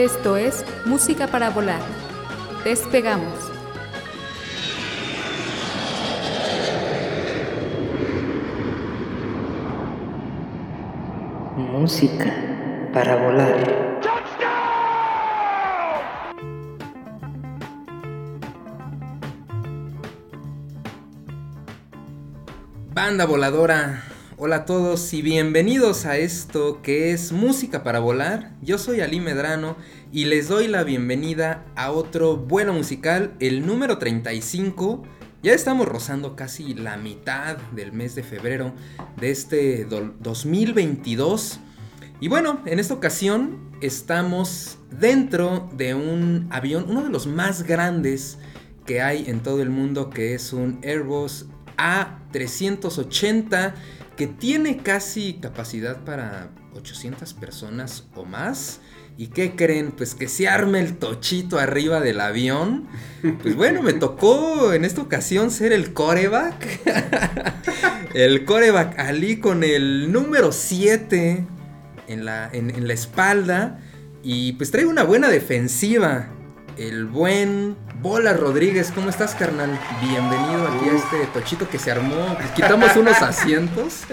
Esto es Música para Volar. Despegamos. Música para volar. Banda voladora, hola a todos y bienvenidos a esto que es Música para Volar. Yo soy Ali Medrano y les doy la bienvenida a otro vuelo musical, el número 35. Ya estamos rozando casi la mitad del mes de febrero de este 2022. Y bueno, en esta ocasión estamos dentro de un avión, uno de los más grandes que hay en todo el mundo, que es un Airbus A380 que tiene casi capacidad para 800 personas o más. ¿Y qué creen? Pues que se arme el tochito arriba del avión. Pues bueno, me tocó en esta ocasión ser el coreback. el coreback Ali con el número 7 en la, en la espalda. Y pues traigo una buena defensiva. El buen Bola Rodríguez, ¿cómo estás, carnal? Bienvenido aquí a este tochito que se armó. Quitamos unos asientos.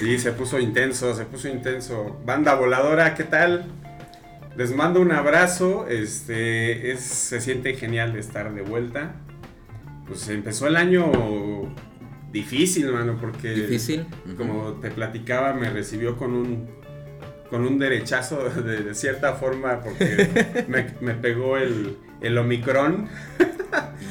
Sí, se puso intenso, se puso intenso. Banda voladora, ¿qué tal? Les mando un abrazo. Este es, se siente genial de estar de vuelta. Pues empezó el año difícil, mano, porque Difícil. como te platicaba, me recibió con un con un derechazo de, de cierta forma porque me, me pegó el, el Omicron.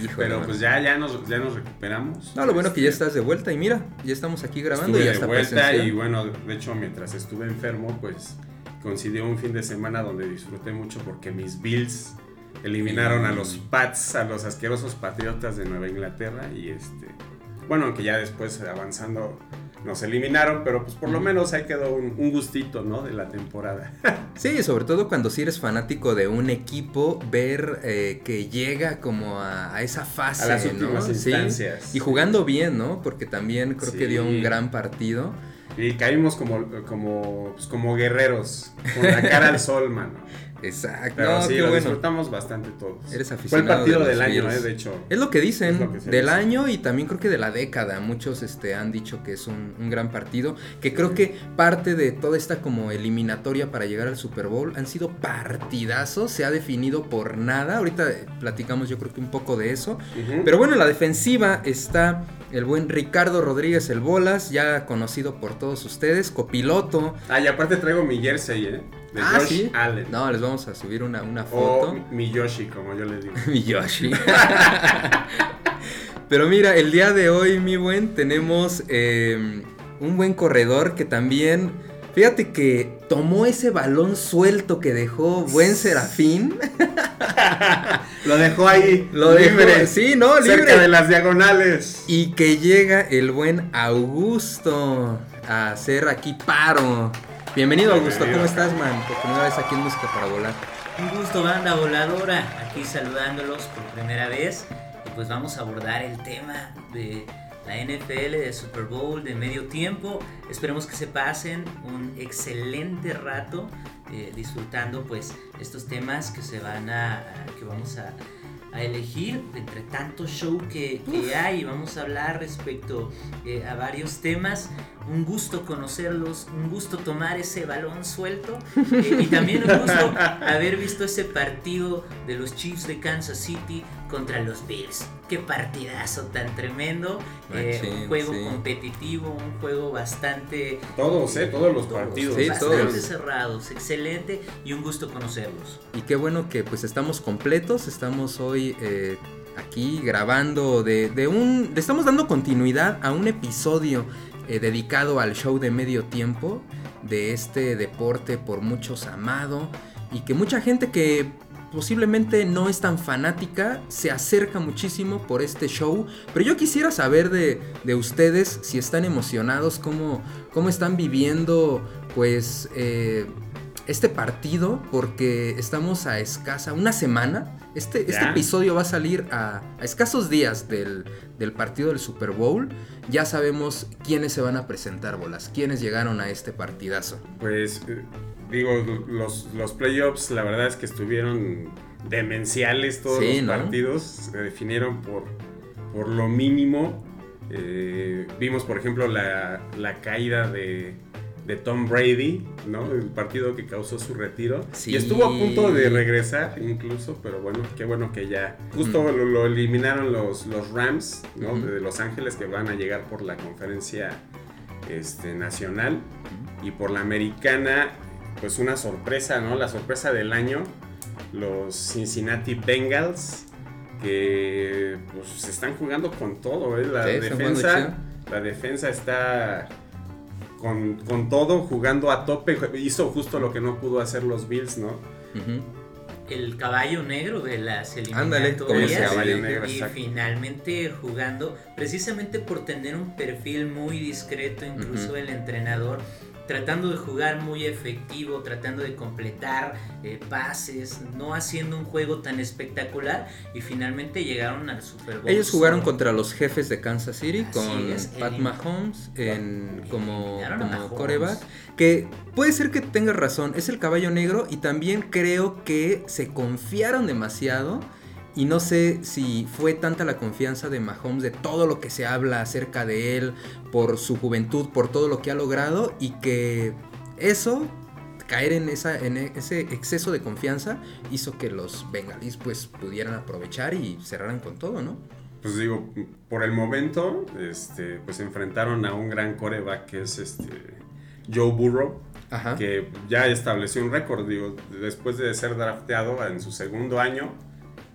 Híjole, Pero pues ya, ya, nos, ya nos recuperamos. No, lo bueno que ya estás de vuelta y mira, ya estamos aquí grabando Estuve y ya de está vuelta presencial. y bueno, de hecho mientras estuve enfermo, pues coincidió un fin de semana donde disfruté mucho porque mis Bills eliminaron a los Pats, a los asquerosos Patriotas de Nueva Inglaterra y este, bueno, aunque ya después avanzando nos eliminaron, pero pues por lo menos ahí quedó un, un gustito, ¿no? De la temporada. Sí, sobre todo cuando si eres fanático de un equipo, ver eh, que llega como a, a esa fase, A las ¿no? últimas Sí, instancias. Y jugando bien, ¿no? Porque también creo que Sí. dio un gran partido. Y caímos como, como, pues, como guerreros, con la cara al sol, mano. Exacto. Pero no, sí, qué lo bueno. disfrutamos bastante todos. Eres Fue el aficionado partido de del año, eh, de hecho. Es lo que dicen, lo que del dice. año y también creo que de la década. Muchos este, han dicho que es un, un gran partido. Que creo que parte de toda esta como eliminatoria para llegar al Super Bowl han sido partidazos. Se ha definido por nada. Ahorita platicamos yo creo que un poco de eso. Pero bueno, en la defensiva está el buen Ricardo Rodríguez el Bolas, ya conocido por todos ustedes, copiloto. Ah, y aparte traigo mi jersey, ¿eh? De Ah, Josh sí. Allen. No, les vamos a subir una, una o foto. mi Yoshi, como yo le digo. Mi Yoshi. Pero mira, el día de hoy, mi buen, tenemos eh, un buen corredor que también, fíjate que tomó ese balón suelto que dejó buen Serafín. Lo dejó ahí. Lo dejó- libre. sí, no, libre. Cerca de las diagonales. Y que llega el buen Augusto a hacer aquí paro. Bienvenido, Augusto. ¿Cómo estás, man? Por primera vez aquí en Música para Volar. Un gusto, banda voladora, aquí saludándolos por primera vez. Y pues vamos a abordar el tema de la NFL, de Super Bowl, de medio tiempo. Esperemos que se pasen un excelente rato eh, disfrutando pues estos temas que se van a- que vamos a, a elegir entre tanto show que, que hay. Vamos a hablar respecto eh, a varios temas. Un gusto conocerlos, un gusto tomar ese balón suelto eh, y también un gusto haber visto ese partido de los Chiefs de Kansas City contra los Bills. Qué partidazo tan tremendo. Eh, Machín, un juego sí. competitivo, un juego bastante... Todos, ¿eh? Todos los partidos. Sí, bastante todos. cerrados, excelente y un gusto conocerlos. Y qué bueno que pues estamos completos, estamos hoy eh, aquí grabando de, de un... le estamos dando continuidad a un episodio eh, dedicado al show de medio tiempo de este deporte por muchos amado y que mucha gente que posiblemente no es tan fanática se acerca muchísimo por este show. Pero yo quisiera saber de, de ustedes si están emocionados, cómo, cómo están viviendo pues eh, este partido, porque estamos a escasa una semana. Este, este episodio va a salir a, a escasos días del, del partido del Super Bowl. Ya sabemos quiénes se van a presentar, bolas, quiénes llegaron a este partidazo. Pues digo, los, los playoffs la verdad es que estuvieron demenciales todos Sí, los ¿no? partidos, se definieron por, por lo mínimo. Eh, vimos por ejemplo la, la caída de, de Tom Brady, ¿no? El partido que causó su retiro. Sí. Y estuvo a punto de regresar incluso, pero bueno, qué bueno que ya... Justo lo, lo eliminaron los, los Rams, ¿no? De Los Ángeles que van a llegar por la conferencia este, nacional y por la americana, pues una sorpresa, ¿no? La sorpresa del año, los Cincinnati Bengals, que pues se están jugando con todo, ¿eh? La Sí, defensa, la defensa está con, con todo, jugando a tope, hizo justo lo que no pudo hacer los Bills, ¿no? El caballo negro de las eliminatorias negro, y finalmente jugando precisamente por tener un perfil muy discreto incluso el entrenador tratando de jugar muy efectivo tratando de completar eh, pases no haciendo un juego tan espectacular y finalmente llegaron al Super Bowl Ellos jugaron contra los jefes de Kansas City Así con es, Pat Mahomes en, como, como Mahomes. coreback. Que puede ser que tengas razón, es el caballo negro y también creo que se confiaron demasiado. Y no sé si fue tanta la confianza de Mahomes, de todo lo que se habla acerca de él, por su juventud, por todo lo que ha logrado, y que eso, caer en, esa, en ese exceso de confianza, hizo que los bengalíes pues pudieran aprovechar y cerraran con todo, ¿no? Pues digo, por el momento, este, pues enfrentaron a un gran coreback que es este Joe Burrow, Ajá. que ya estableció un récord, digo, después de ser drafteado en su segundo año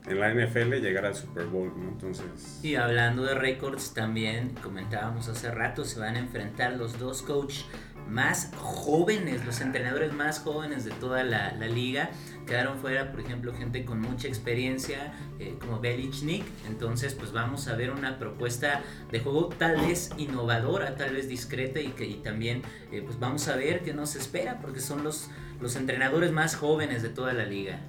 en la NFL, llegar al Super Bowl. Entonces, Y hablando de récords, también comentábamos hace rato, se van a enfrentar los dos coaches más jóvenes, los entrenadores más jóvenes de toda la, la liga. Quedaron fuera, por ejemplo, gente con mucha experiencia, eh, como Belichnik. Entonces, pues vamos a ver una propuesta de juego tal vez innovadora, tal vez discreta y que y también, eh, pues vamos a ver qué nos espera, porque son los, los entrenadores más jóvenes de toda la liga.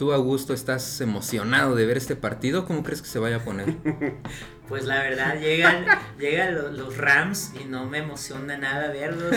Tú, Augusto, estás emocionado de ver este partido. ¿Cómo crees que se vaya a poner? Pues la verdad, llegan, llegan lo- los, Rams y no me emociona nada verlos.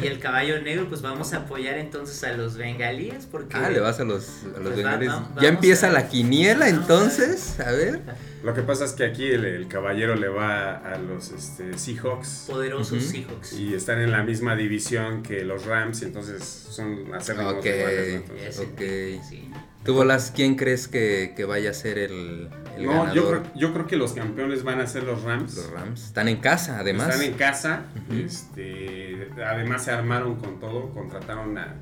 Y, y el caballo negro, pues vamos a apoyar entonces a los bengalíes. Porque Ah, le vas a los, a los Pues bengalíes. va- ya empieza a- la quiniela, a- entonces. A ver. lo que pasa es que aquí el, el caballero le va a los este, Seahawks poderosos. Seahawks. y están en la misma división que los Rams, y entonces son Ok. rivales, ¿no? Entonces, Ese- Ok. sí. Tú, Bolas, ¿quién crees que, que vaya a ser el, el No, ganador? yo creo, yo creo que los campeones van a ser los Rams. Los Rams. Están en casa, además. Están en casa. Este, además se armaron con todo. Contrataron a,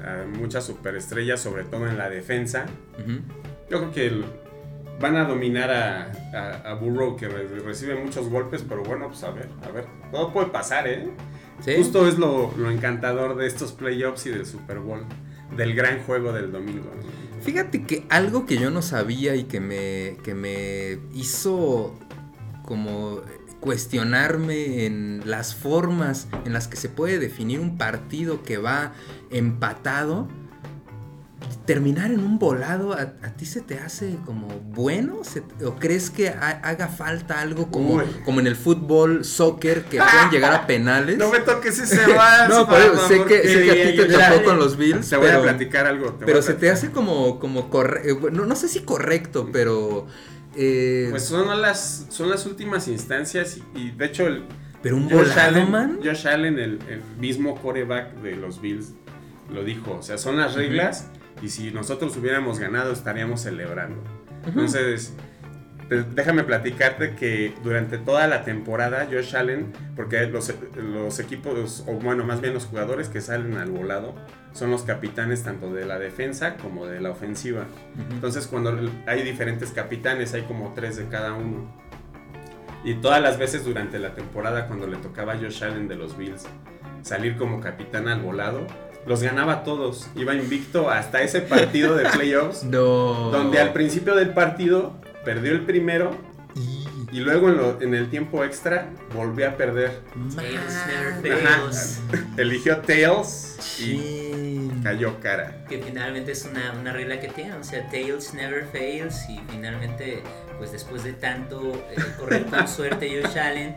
a muchas superestrellas, sobre todo en la defensa. Yo creo que el- van a dominar a, a- a Burrow, que re- recibe muchos golpes, pero bueno, pues a ver, a ver. Todo puede pasar, ¿eh? ¿Sí? Justo es lo, lo encantador de estos playoffs y del Super Bowl. Del gran juego del domingo. ¿no? Fíjate que algo que yo no sabía y que me, que me hizo como cuestionarme en las formas en las que se puede definir un partido que va empatado, terminar en un volado, ¿a, a ti se te hace como bueno? ¿Se- ¿O crees que ha- haga falta algo como, Uy. como en el fútbol, soccer, que pueden llegar a penales? No me toques ese vals, No, por eso, sé que, sé que a ti te tocó con los Bills, Te voy a pero- platicar algo. te pero se te hace como, como correcto. No, no sé si correcto, pero. eh, Pues son las, son las últimas instancias y, y, de hecho el pero un Josh volado, Allen, man. Josh Allen, el, el mismo coreback de los Bills, lo dijo. O sea, son las reglas y si nosotros hubiéramos ganado estaríamos celebrando. Entonces, te- déjame platicarte que durante toda la temporada Josh Allen, porque los, los equipos, o bueno, más bien los jugadores que salen al volado, son los capitanes tanto de la defensa como de la ofensiva. Entonces cuando hay diferentes capitanes, hay como tres de cada uno. Y todas las veces durante la temporada cuando le tocaba a Josh Allen de los Bills salir como capitán al volado, los ganaba todos. Iba invicto hasta ese partido de playoffs. No. Donde al principio del partido perdió el primero y luego en, lo- en el tiempo extra volvió a perder. Tails never Ajá. fails. Eligió Tails y cayó cara. Que finalmente es una, una regla que tiene, o sea, Tails never fails y finalmente, pues después de tanto eh, correr con suerte Josh Allen,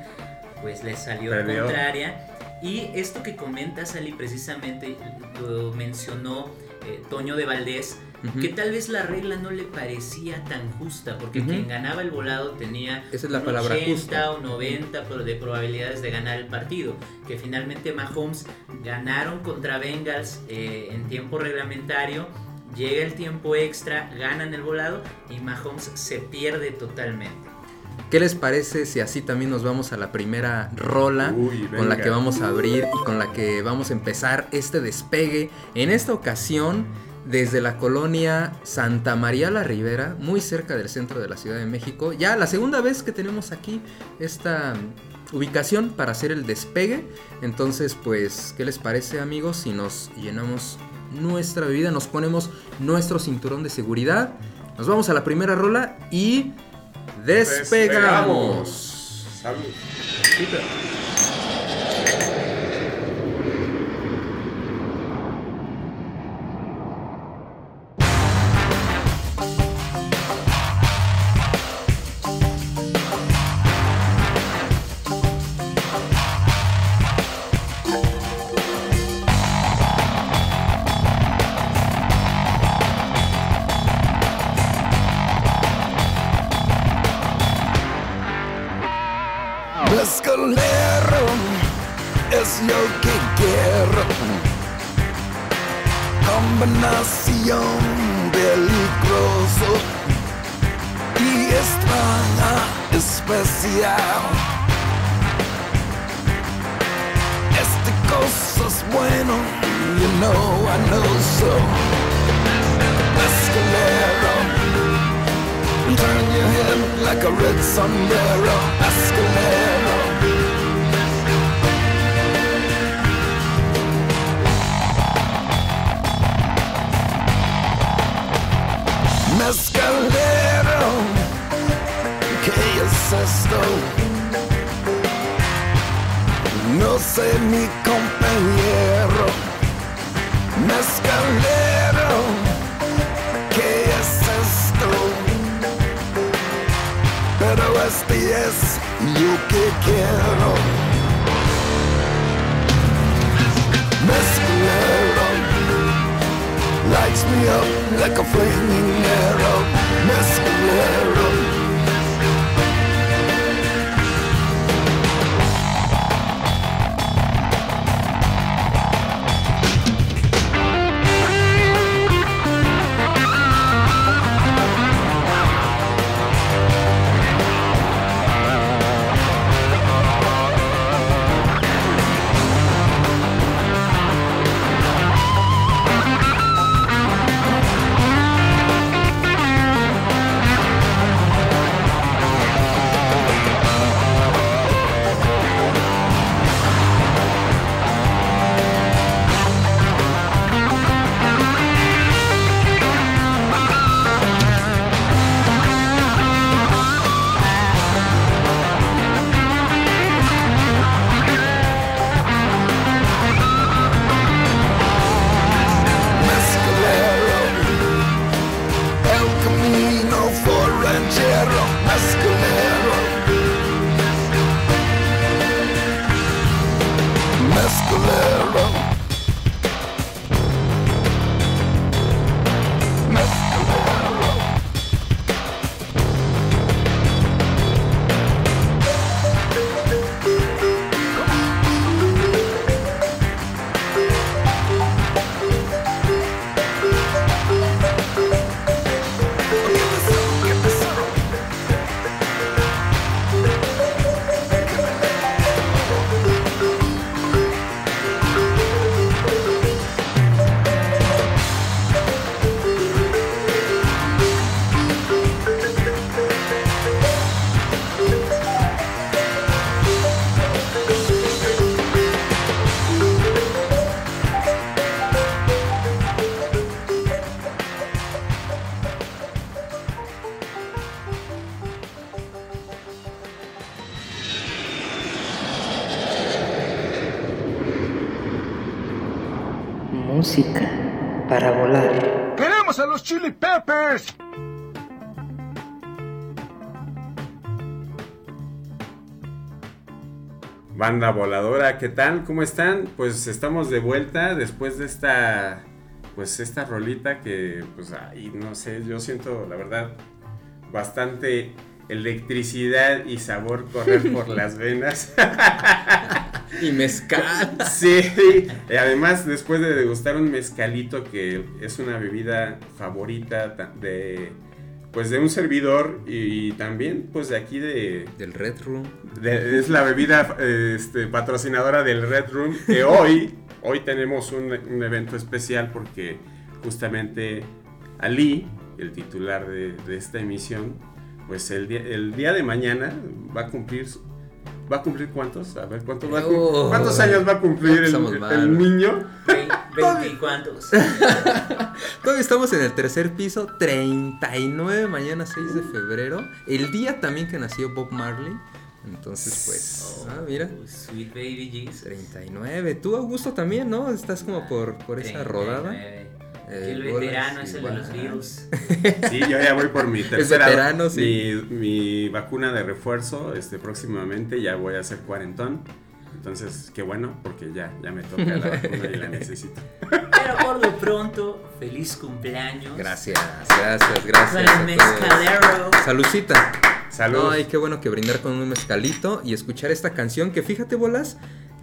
pues le salió Perdió. contraria. Y esto que comenta Sally precisamente lo mencionó eh, Toño de Valdés, que tal vez la regla no le parecía tan justa, porque quien ganaba el volado tenía Esa es la un palabra 80 justa. o 90 pro- de probabilidades de ganar el partido. Que finalmente Mahomes ganaron contra Bengals eh, en tiempo reglamentario. Llega el tiempo extra, ganan el volado y Mahomes se pierde totalmente. ¿Qué les parece si así también nos vamos a la primera rola Uy, con la que vamos a abrir y con la que vamos a empezar este despegue? En esta ocasión, desde la colonia Santa María la Ribera, muy cerca del centro de la Ciudad de México. Ya la segunda vez que tenemos aquí esta ubicación para hacer el despegue. Entonces, pues, ¿qué les parece amigos si nos llenamos nuestra bebida, nos ponemos nuestro cinturón de seguridad? Nos vamos a la primera rola y despegamos. Salud. Especial. Este cosa es bueno, you know I know so. Mezcalero. Turn your head like a red sombrero Escalero Mezcalero ¿Qué es esto? No sé mi compañero Mezcalero ¿Qué es esto? Pero este es lo que quiero Mezclero Lights me up like a flaming arrow Mezclero Banda voladora, ¿qué tal? ¿Cómo están? Pues estamos de vuelta después de esta, pues esta rolita que, pues, ahí no sé, yo siento, la verdad, bastante electricidad y sabor correr por las venas. Y mezcal. Sí, y además después de degustar un mezcalito que es una bebida favorita ta- de pues de un servidor y, también pues de aquí de, Del Red Room. de- es la bebida este, patrocinadora del Red Room que hoy hoy tenemos un, un evento especial porque justamente Ali, el titular de, de esta emisión, pues el día, el día de mañana va a cumplir su- ¿Va a cumplir cuántos? A ver, ¿cuántos, va a cum- Oh. ¿cuántos años va a cumplir el, el niño? Ve- Veinte y cuántos. Todavía estamos en el tercer piso, 39, mañana 6 de febrero. El día también que nació Bob Marley. Entonces, pues, ah, mira, Oh, Sweet Baby Jesus. 39. Tú, Augusto, también, ¿no? Estás como por, por esa 39. rodada. Que Eh, el veterano es el de los. Beatles. Sí, yo ya voy por mi tercera. veterano, sí. Mi, mi vacuna de refuerzo, este, próximamente ya voy a ser cuarentón. Entonces, qué bueno, porque ya, ya me toca la vacuna y la necesito. Pero por lo pronto, feliz cumpleaños. Gracias, gracias, gracias. Con el mezcalero. Salucita. Salud. Ay, qué bueno que brindar con un mezcalito y escuchar esta canción que fíjate, bolas,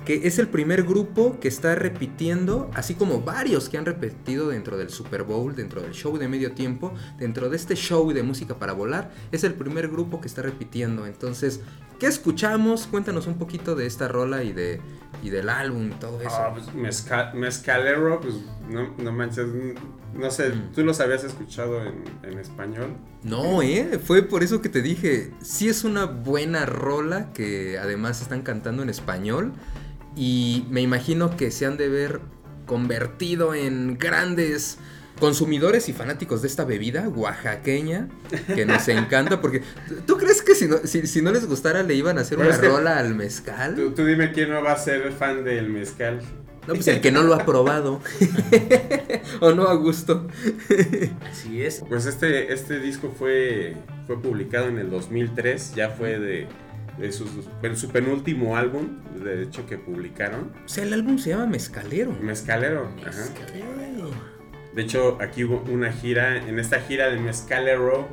que es el primer grupo que está repitiendo, así como varios que han repetido dentro del Super Bowl, dentro del show de medio tiempo, dentro de este show de música para volar, es el primer grupo que está repitiendo. Entonces, ¿qué escuchamos? Cuéntanos un poquito de esta rola y de y del álbum y todo eso. Ah, pues, mezca- mezcalero, pues no, no manches. No sé, Mm. ¿tú los habías escuchado en, en español? No, eh, fue por eso que te dije, sí es una buena rola que además están cantando en español y me imagino que se han de ver convertido en grandes consumidores y fanáticos de esta bebida oaxaqueña que nos encanta porque ¿tú crees que si no, si, si no les gustara le iban a hacer Pero una rola al mezcal? Tú, tú dime quién no va a ser fan del mezcal. No, pues el que no lo ha probado. o no a gusto. Así es. Pues este, este disco fue, fue publicado en el 2003, ya fue de, de su penúltimo álbum, de hecho, que publicaron. O sea, el álbum se llama Mezcalero. Mezcalero. ajá. Mezcalero. De hecho, aquí hubo una gira, en esta gira de Mezcalero,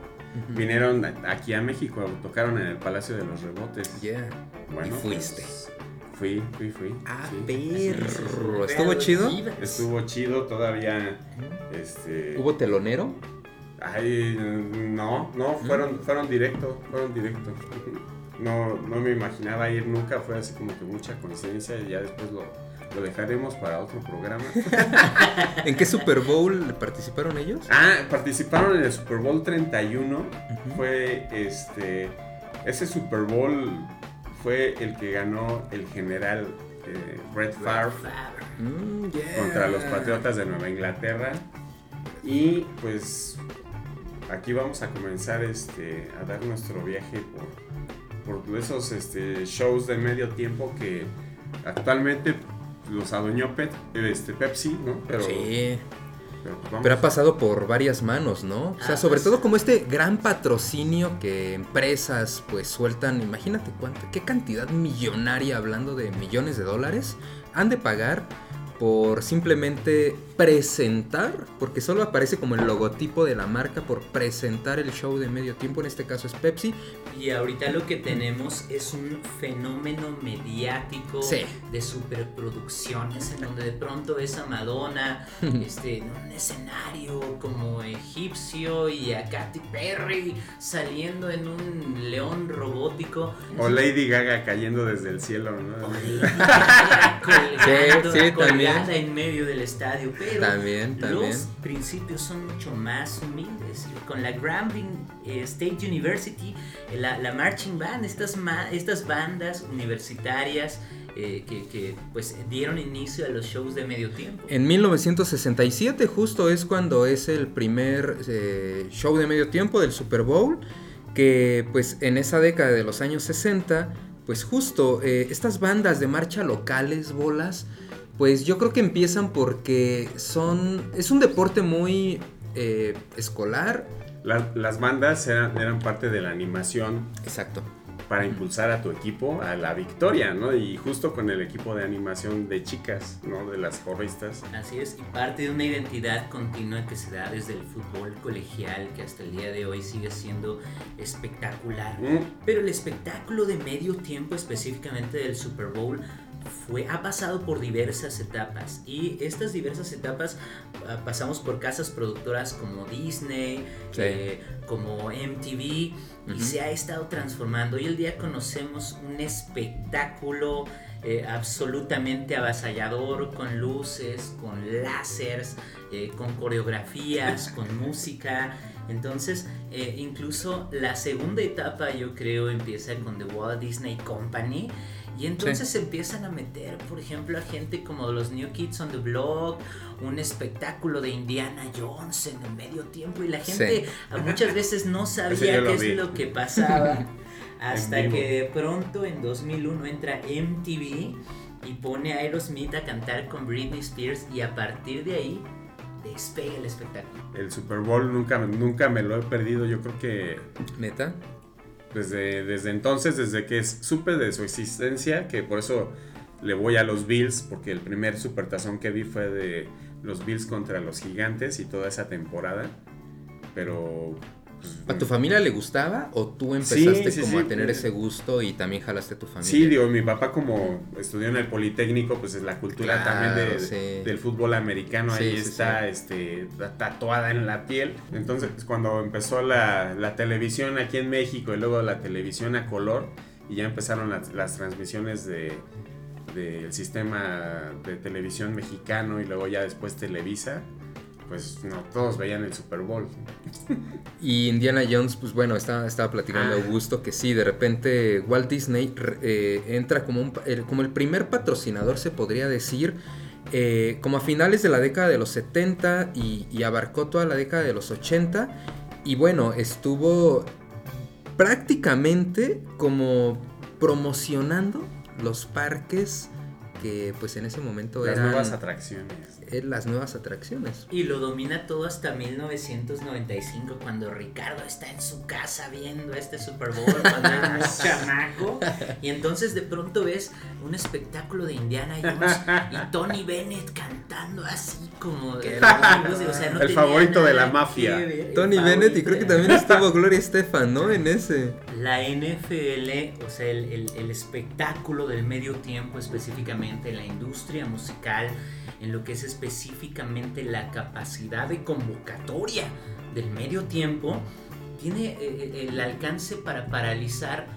vinieron a- aquí a México, tocaron en el Palacio de los Rebotes. Yeah. Bueno, Y fuiste. pues, fui, fui, fui. Ah, sí. perro. ¿Estuvo chido? Estuvo chido, todavía, este... ¿Hubo telonero? Ay, no, no, fueron, fueron directo, fueron directo. No, no me imaginaba ir nunca, fue así como que mucha coincidencia y ya después lo, lo dejaremos para otro programa. ¿En qué Super Bowl participaron ellos? Ah, participaron en el Super Bowl 31. Ujú. Fue este. Ese Super Bowl fue el que ganó el general eh, Brett Favre Mm, yeah. contra los Patriotas de Nueva Inglaterra. Y pues aquí vamos a comenzar este, a dar nuestro viaje por, por esos este, shows de medio tiempo que actualmente los adueñó Pet- este, Pepsi, ¿no? Pero, Sí, pero pues pero ha pasado por varias manos, ¿no? O sea, Ah, sobre pues. todo como este gran patrocinio que empresas pues sueltan, imagínate cuánto, qué cantidad millonaria, hablando de millones de dólares, han de pagar por simplemente presentar, porque solo aparece como el logotipo de la marca por presentar el show de medio tiempo, en este caso es Pepsi. Y ahorita lo que tenemos es un fenómeno mediático Sí. de superproducciones en donde de pronto ves a Madonna este, en un escenario como egipcio y a Katy Perry saliendo en un león robótico. O Lady Gaga cayendo desde el cielo, ¿no? colgando, Sí, sí, colgada también. en medio del estadio. Pero También, también. los principios son mucho más humildes. Con la Grambling eh, State University, eh, la, la Marching Band, estas, ma- estas bandas universitarias eh, que, que, pues dieron inicio a los shows de medio tiempo. En 1967 justo es cuando es el primer eh, show de medio tiempo del Super Bowl, que pues en esa década de los años 60, pues justo eh, estas bandas de marcha locales, bolas, Pues yo creo que empiezan porque son. Es un deporte muy eh, escolar. La- las bandas eran, eran parte de la animación Exacto. para impulsar a tu equipo a la victoria, ¿no? Y justo con el equipo de animación de chicas, ¿no? De las porristas. Así es, y parte de una identidad continua que se da desde el fútbol colegial, que hasta el día de hoy sigue siendo espectacular. Mm, Pero el espectáculo de medio tiempo, específicamente del Super Bowl, fue, ha pasado por diversas etapas. Y estas diversas etapas ah, pasamos por casas productoras como Disney, Sí. eh, como MTV, y Ujú. se ha estado transformando. Hoy el día conocemos un espectáculo eh, absolutamente avasallador, con luces, con láseres, eh, con coreografías, con música. Entonces, eh, incluso la segunda etapa, yo creo, empieza con The Walt Disney Company. Y entonces empiezan a meter, por ejemplo, a gente como los New Kids on the Block, un espectáculo de Indiana Jones en el medio tiempo. Y la gente muchas veces no sabía qué es lo que pasaba. Hasta que de pronto en 2001 entra MTV y pone a Aerosmith a cantar con Britney Spears y a partir de ahí despega el espectáculo. el Super Bowl nunca, nunca me lo he perdido. Yo creo que Neta. Desde, entonces, desde que supe de su existencia, que por eso le voy a los Bills, porque el primer supertazón que vi fue de los Bills contra los Gigantes y toda esa temporada. Pero... ¿A tu familia le gustaba o tú empezaste sí, como sí. a tener ese gusto y también jalaste a tu familia? Sí, digo, mi papá como estudió en el Politécnico, pues es la cultura Claro, también de- del fútbol americano, ahí está. Este, ta- tatuada en la piel. Entonces, pues, cuando empezó la, la televisión aquí en México y luego la televisión a color, y ya empezaron las, las transmisiones de del sistema de televisión mexicano y luego ya después Televisa, pues no, todos veían el Super Bowl. Y Indiana Jones, pues bueno, estaba, estaba platicando Ah. Augusto que sí, de repente Walt Disney eh, entra como, un el, como el primer patrocinador, se podría decir, eh, como a finales de la década de los 70 y, y abarcó toda la década de los 80. Y bueno, estuvo prácticamente como promocionando los parques que pues en ese momento Las eran nuevas atracciones. Las nuevas atracciones. Y lo domina todo hasta 1995 cuando Ricardo está en su casa viendo este Super Bowl cuando era un chamaco. Y entonces de pronto ves un espectáculo de Indiana Jones y Tony Bennett cantando así como... Qué o sea, no El favorito de la mafia. Tony Bennett y creo que también estuvo Gloria Estefan, ¿no? En ese. La NFL, o sea, el, el- el espectáculo del medio tiempo, específicamente en la industria musical, en lo que es específicamente la capacidad de convocatoria del medio tiempo, tiene eh, el alcance para paralizar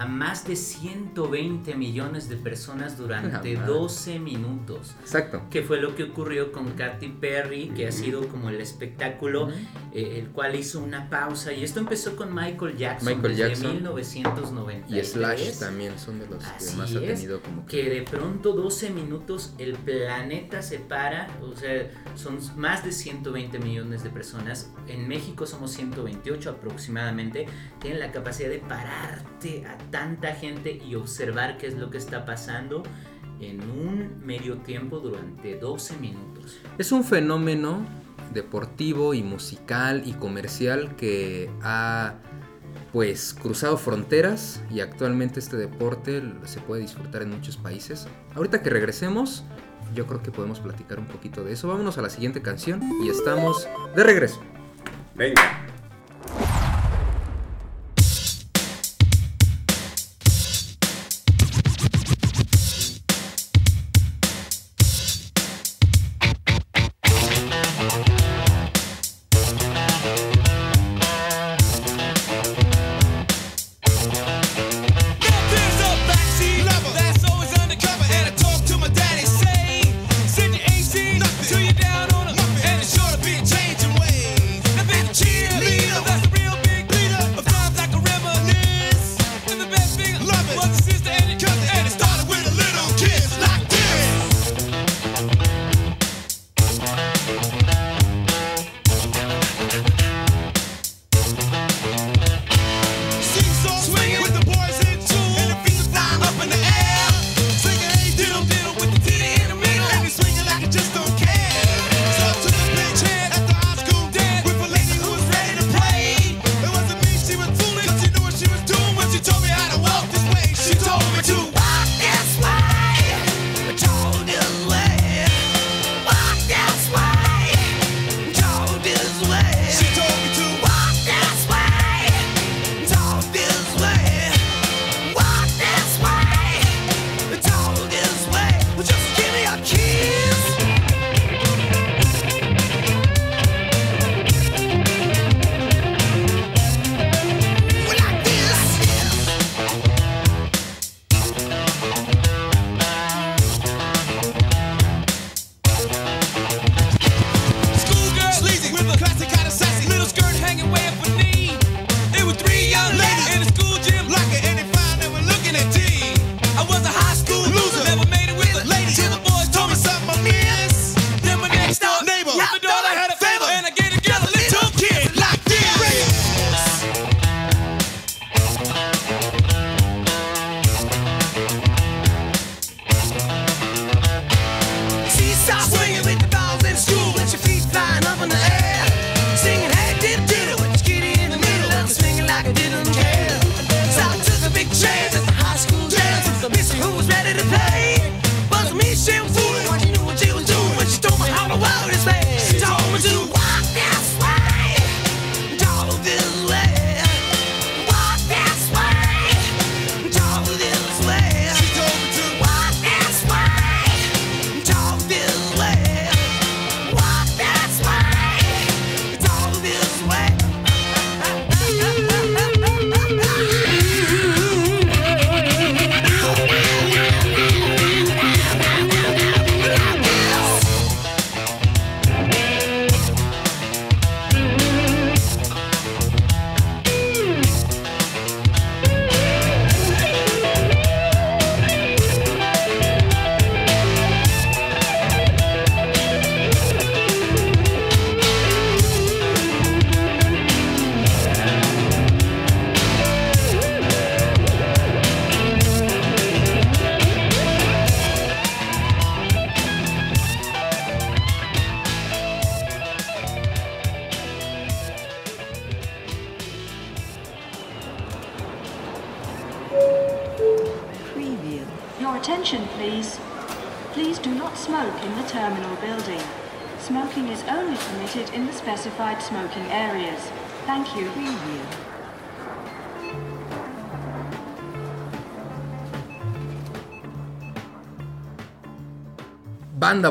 a más de 120 millones de personas durante La madre. 12 minutos. Exacto. Que fue lo que ocurrió con Katy Perry, que ha sido como el espectáculo eh, el cual hizo una pausa. Y esto empezó con Michael Jackson Michael desde Jackson. 1993. Y Slash también son de los Así que más ha es, tenido como Que de pronto 12 minutos el planeta se para, o sea, son más de 120 millones de personas. En México somos 128 aproximadamente. Tienen la capacidad de pararte a tanta gente y observar qué es lo que está pasando en un medio tiempo durante 12 minutos. Es un fenómeno deportivo y musical y comercial que ha pues cruzado fronteras y actualmente este deporte se puede disfrutar en muchos países. Ahorita que regresemos, yo creo que podemos platicar un poquito de eso. Vámonos a la siguiente canción y estamos de regreso. Venga.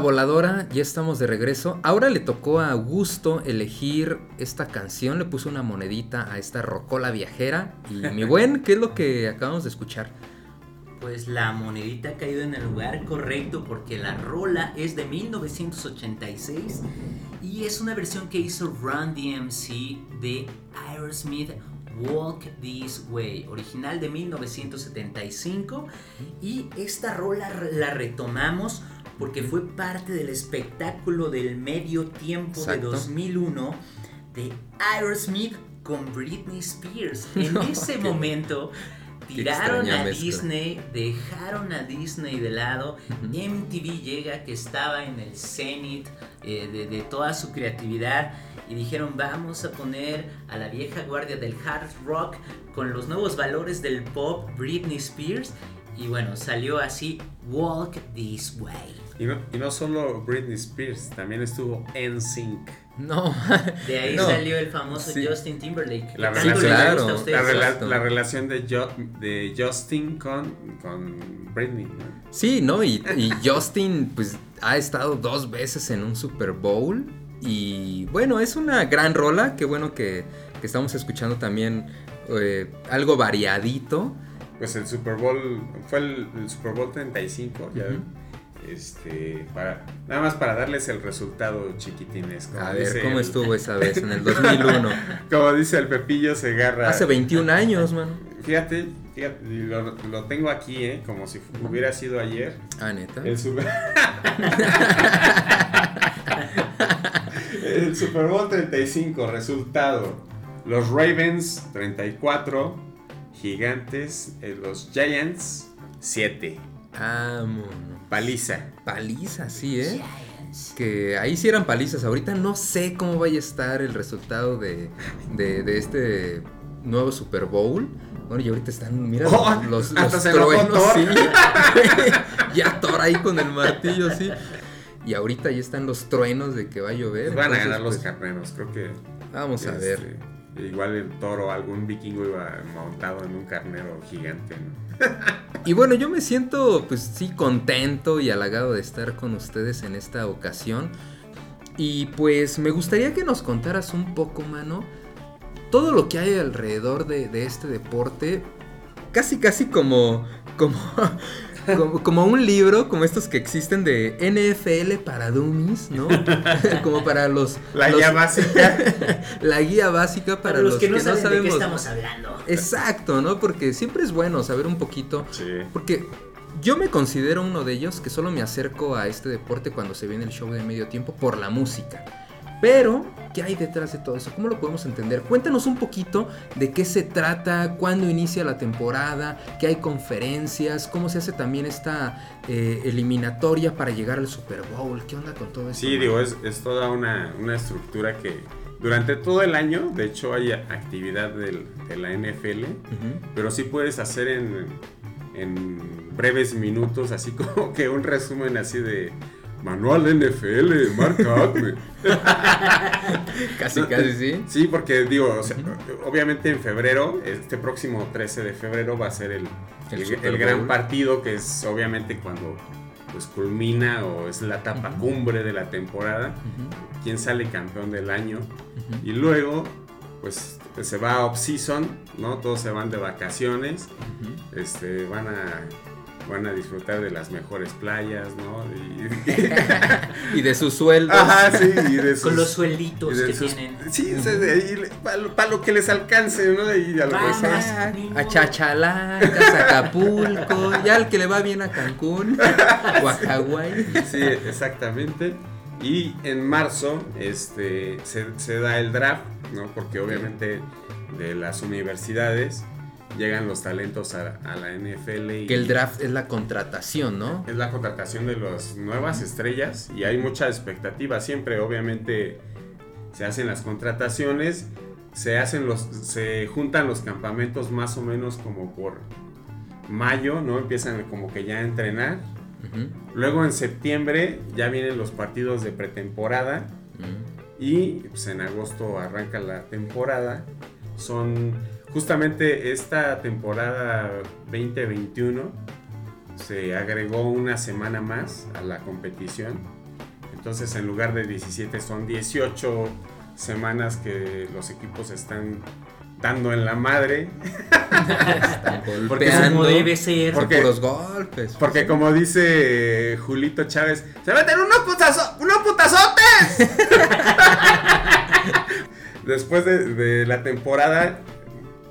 Voladora, ya estamos de regreso. Ahora le tocó a Augusto elegir esta canción. Le puso una monedita a esta rocola viajera. Y mi buen, ¿qué es lo que acabamos de escuchar? Pues la monedita ha caído en el lugar correcto porque la rola es de 1986 y es una versión que hizo Run DMC de Aerosmith Walk This Way, original de 1975 y esta rola la retomamos porque fue parte del espectáculo del medio tiempo Exacto. de 2001 de Aerosmith con Britney Spears. En No, ese qué- momento tiraron a mezcla. Disney, dejaron a Disney de lado. MTV llega que estaba en el cenit eh, de, de toda su creatividad y dijeron vamos a poner a la vieja guardia del hard rock con los nuevos valores del pop Britney Spears y bueno salió así Walk This Way. Y no, y no solo Britney Spears, también estuvo NSYNC. No. De ahí No. salió el famoso Sí. Justin Timberlake. La relación- a Claro. La, rela- Exacto. la relación de, Jo- de Justin con, con Britney. ¿no? Sí, ¿no? Y, y Justin, pues, ha estado dos veces en un Super Bowl. Y bueno, es una gran rola. Qué bueno que, que estamos escuchando también eh, algo variadito. Pues el Super Bowl, fue el, el Super Bowl 35, ya, Ujú. Este, para, nada más para darles el resultado chiquitines. A ver, ¿cómo el- estuvo esa vez en el 2001? Como dice el Pepillo Segarra. Hace 21 años, mano. Fíjate, fíjate, lo, lo tengo aquí, ¿eh? Como si hubiera sido ayer. Ah, neta. El Super... el Super Bowl 35, resultado. Los Ravens 34, Gigantes, eh, los Giants 7. Ah, mono. Paliza. Paliza, sí, ¿eh? Que ahí sí eran palizas. Ahorita no sé cómo vaya a estar el resultado de, de, de este nuevo Super Bowl. Bueno, y ahorita están, mira, Oh, los, los truenos, sí. ya Thor ahí con el martillo, sí. Y ahorita ya están los truenos de que va a llover. Van a ganar los pues, carneros, creo que. Vamos a este, ver. Igual el toro, algún vikingo iba montado en un carnero gigante, ¿no? Y bueno, yo me siento, pues sí, contento y halagado de estar con ustedes en esta ocasión. Y pues me gustaría que nos contaras un poco, mano, todo lo que hay alrededor de, de este deporte. Casi, casi como, como, como, como un libro, como estos que existen de NFL para dummies, ¿no? como para los... La los- guía básica. la guía básica para, Para los que no saben de qué sabemos. estamos hablando. Exacto, ¿no? Porque siempre es bueno saber un poquito Sí. porque yo me considero uno de ellos que solo me acerco a este deporte cuando se viene el show de medio tiempo por la música. Pero, ¿qué hay detrás de todo eso? ¿Cómo lo podemos entender? Cuéntanos un poquito de qué se trata, cuándo inicia la temporada, qué hay conferencias, cómo se hace también esta eh, eliminatoria para llegar al Super Bowl, qué onda con todo eso. Sí, digo, es, es toda una, una estructura que durante todo el año, de hecho, hay actividad del- de la NFL, pero sí puedes hacer en, en breves minutos, así como que un resumen así de Manual NFL, Mark Acme. Casi, casi, sí. Sí, porque digo, o sea, obviamente en febrero, este próximo 13 de febrero va a ser el, El el- Super el gran partido, que es obviamente cuando pues culmina o es la etapa cumbre de la temporada, quién sale campeón del año y luego pues se va a off-season, ¿no? Todos se van de vacaciones, este, van a van a disfrutar de las mejores playas, ¿no? Y, Y de sus sueldos. Ajá, sí, y de sus, Con los suelditos y de que sus- tienen. Sí, de ahí, para lo que les alcance, ¿no? Y a lo Ah, a. Chachalacas, a Acapulco, ya el que le va bien a Cancún o a Hawái. Sí, exactamente. Y en marzo este, se, se da el draft, ¿no? Porque obviamente de las universidades llegan los talentos a, a la NFL. Y Que el draft es la contratación, ¿no? Es la contratación de las nuevas estrellas y hay mucha expectativa. Siempre, obviamente, se hacen las contrataciones, se hacen los, se juntan los campamentos más o menos como por mayo, ¿no? Empiezan como que ya a entrenar. Luego en septiembre ya vienen los partidos de pretemporada y pues, en agosto arranca la temporada. Son justamente esta temporada 2021 se agregó una semana más a la competición. Entonces en lugar de 17 son 18 semanas que los equipos están dando en la madre. Porque como debe ser. Porque- puros golpes. Porque como dice Julito Chávez, se meten unos, putazo- unos putazotes. Después de, de la temporada,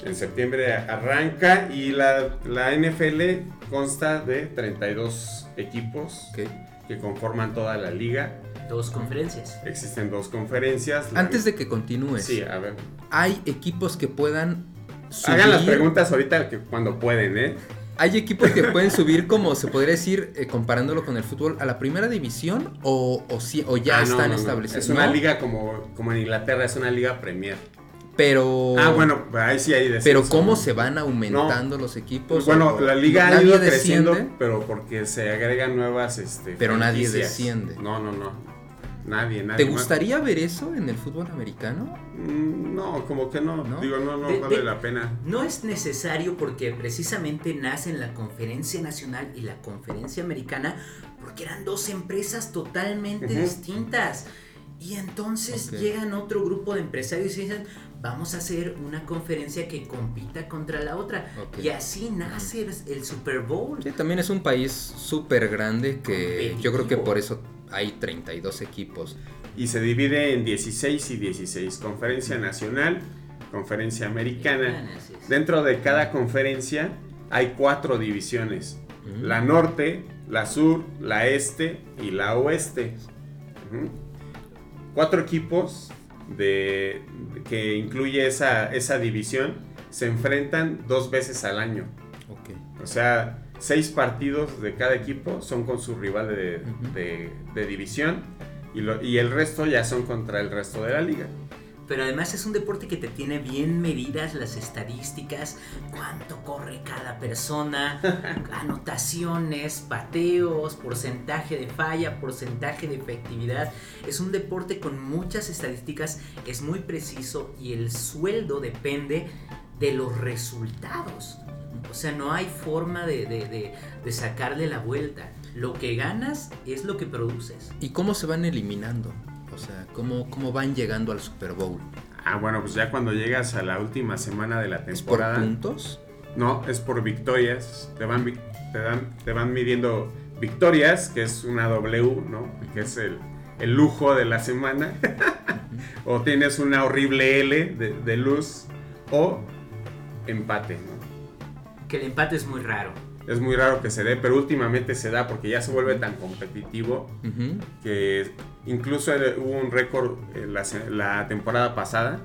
en septiembre arranca y la, la NFL consta de 32 equipos Ok. que conforman toda la liga. Dos conferencias. Existen dos conferencias. Antes de que continúes, Sí, a ver. hay equipos que puedan subir. Hagan las preguntas ahorita que cuando pueden, ¿eh? Hay equipos que pueden subir, como se podría decir, eh, comparándolo con el fútbol, a la primera división o, o, sí- o ya Ah, no, están no, no. establecidos. Es una ¿no? liga como, como en Inglaterra, es una liga Premier. Pero. Ah, bueno, ahí sí hay Pero descenso, cómo ¿no? se van aumentando los equipos. Bueno, O- la liga ha ido creciendo, desciende. pero porque se agregan nuevas este, Pero nadie desciende. No, no, no. Nadie, nadie. ¿Te más. gustaría ver eso en el fútbol americano? Mm, No, como que no. ¿No? Digo, no, no De- vale de- la pena. No es necesario porque precisamente nacen la Conferencia Nacional y la Conferencia Americana porque eran dos empresas totalmente distintas. Y entonces Ok. llegan otro grupo de empresarios y dicen, vamos a hacer una conferencia que compita contra la otra. Y así nace el, Super Bowl. Sí, también es un país súper grande que yo creo que por eso hay 32 equipos. Y se divide en 16 y 16. Conferencia nacional, conferencia americana. Dentro de cada conferencia hay cuatro divisiones. La norte, la sur, la este y la oeste. Cuatro equipos de, que incluye esa, esa división se enfrentan dos veces al año. O sea, seis partidos de cada equipo son con su rival de, de- de división y, lo- y el resto ya son contra el resto de la liga. Pero además es un deporte que te tiene bien medidas las estadísticas, cuánto corre cada persona, anotaciones, pateos, porcentaje de falla, porcentaje de efectividad. Es un deporte con muchas estadísticas, es muy preciso y el sueldo depende de los resultados. O sea, no hay forma de, de- de- de sacarle la vuelta. Lo que ganas es lo que produces. ¿Y cómo se van eliminando? O sea, ¿cómo, cómo van llegando al Super Bowl? Ah, bueno, pues ya cuando llegas a la última semana de la ¿Es por temporada. puntos? No, es por victorias. Te van, te dan, te van midiendo victorias, que es una W, ¿no? Que es el, el lujo de la semana. o tienes una horrible L de, de luz. O empate, ¿no? Que el empate es muy raro. Es muy raro que se dé, pero últimamente se da porque ya se vuelve tan competitivo Ujú. que incluso eh, hubo un récord en la, la temporada pasada,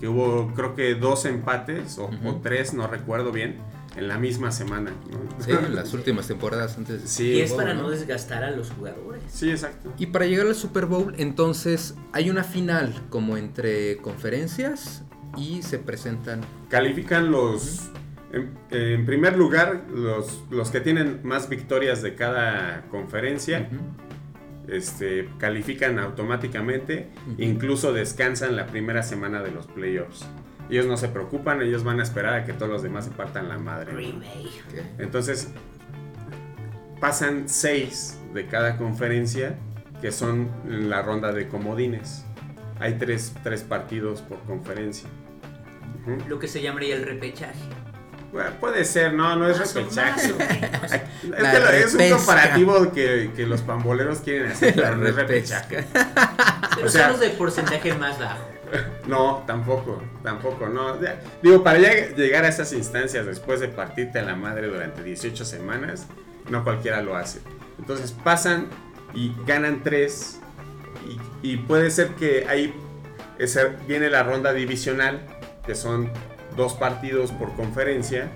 que hubo creo que dos empates o, Ujú. o tres, no recuerdo bien, en la misma semana. ¿no? Sí, en las últimas temporadas antes de Sí, y es Bowl, para ¿no? no desgastar a los jugadores. Sí, exacto. Y para llegar al Super Bowl, entonces hay una final como entre conferencias y se presentan. Califican los... En, en primer lugar, los, los que tienen más victorias de cada conferencia, Ujú. Este, califican automáticamente, incluso descansan la primera semana de los playoffs. Ellos no se preocupan, ellos van a esperar a que todos los demás se partan la madre. Entonces, pasan seis de cada conferencia, que son la ronda de comodines. Hay tres, tres partidos por conferencia. Lo que se llamaría el repechaje. Bueno, puede ser, no, no es repechaje. Es, que es un comparativo que, que los pamboleros quieren hacer, La pero no es repechaje. Pero O sea- son los de porcentaje más bajo. No, tampoco, tampoco, no. Digo, para ya llegar a esas instancias después de partirte a la madre durante 18 semanas, no cualquiera lo hace. Entonces pasan y ganan tres y, y puede ser que ahí viene la ronda divisional, que son dos partidos por conferencia.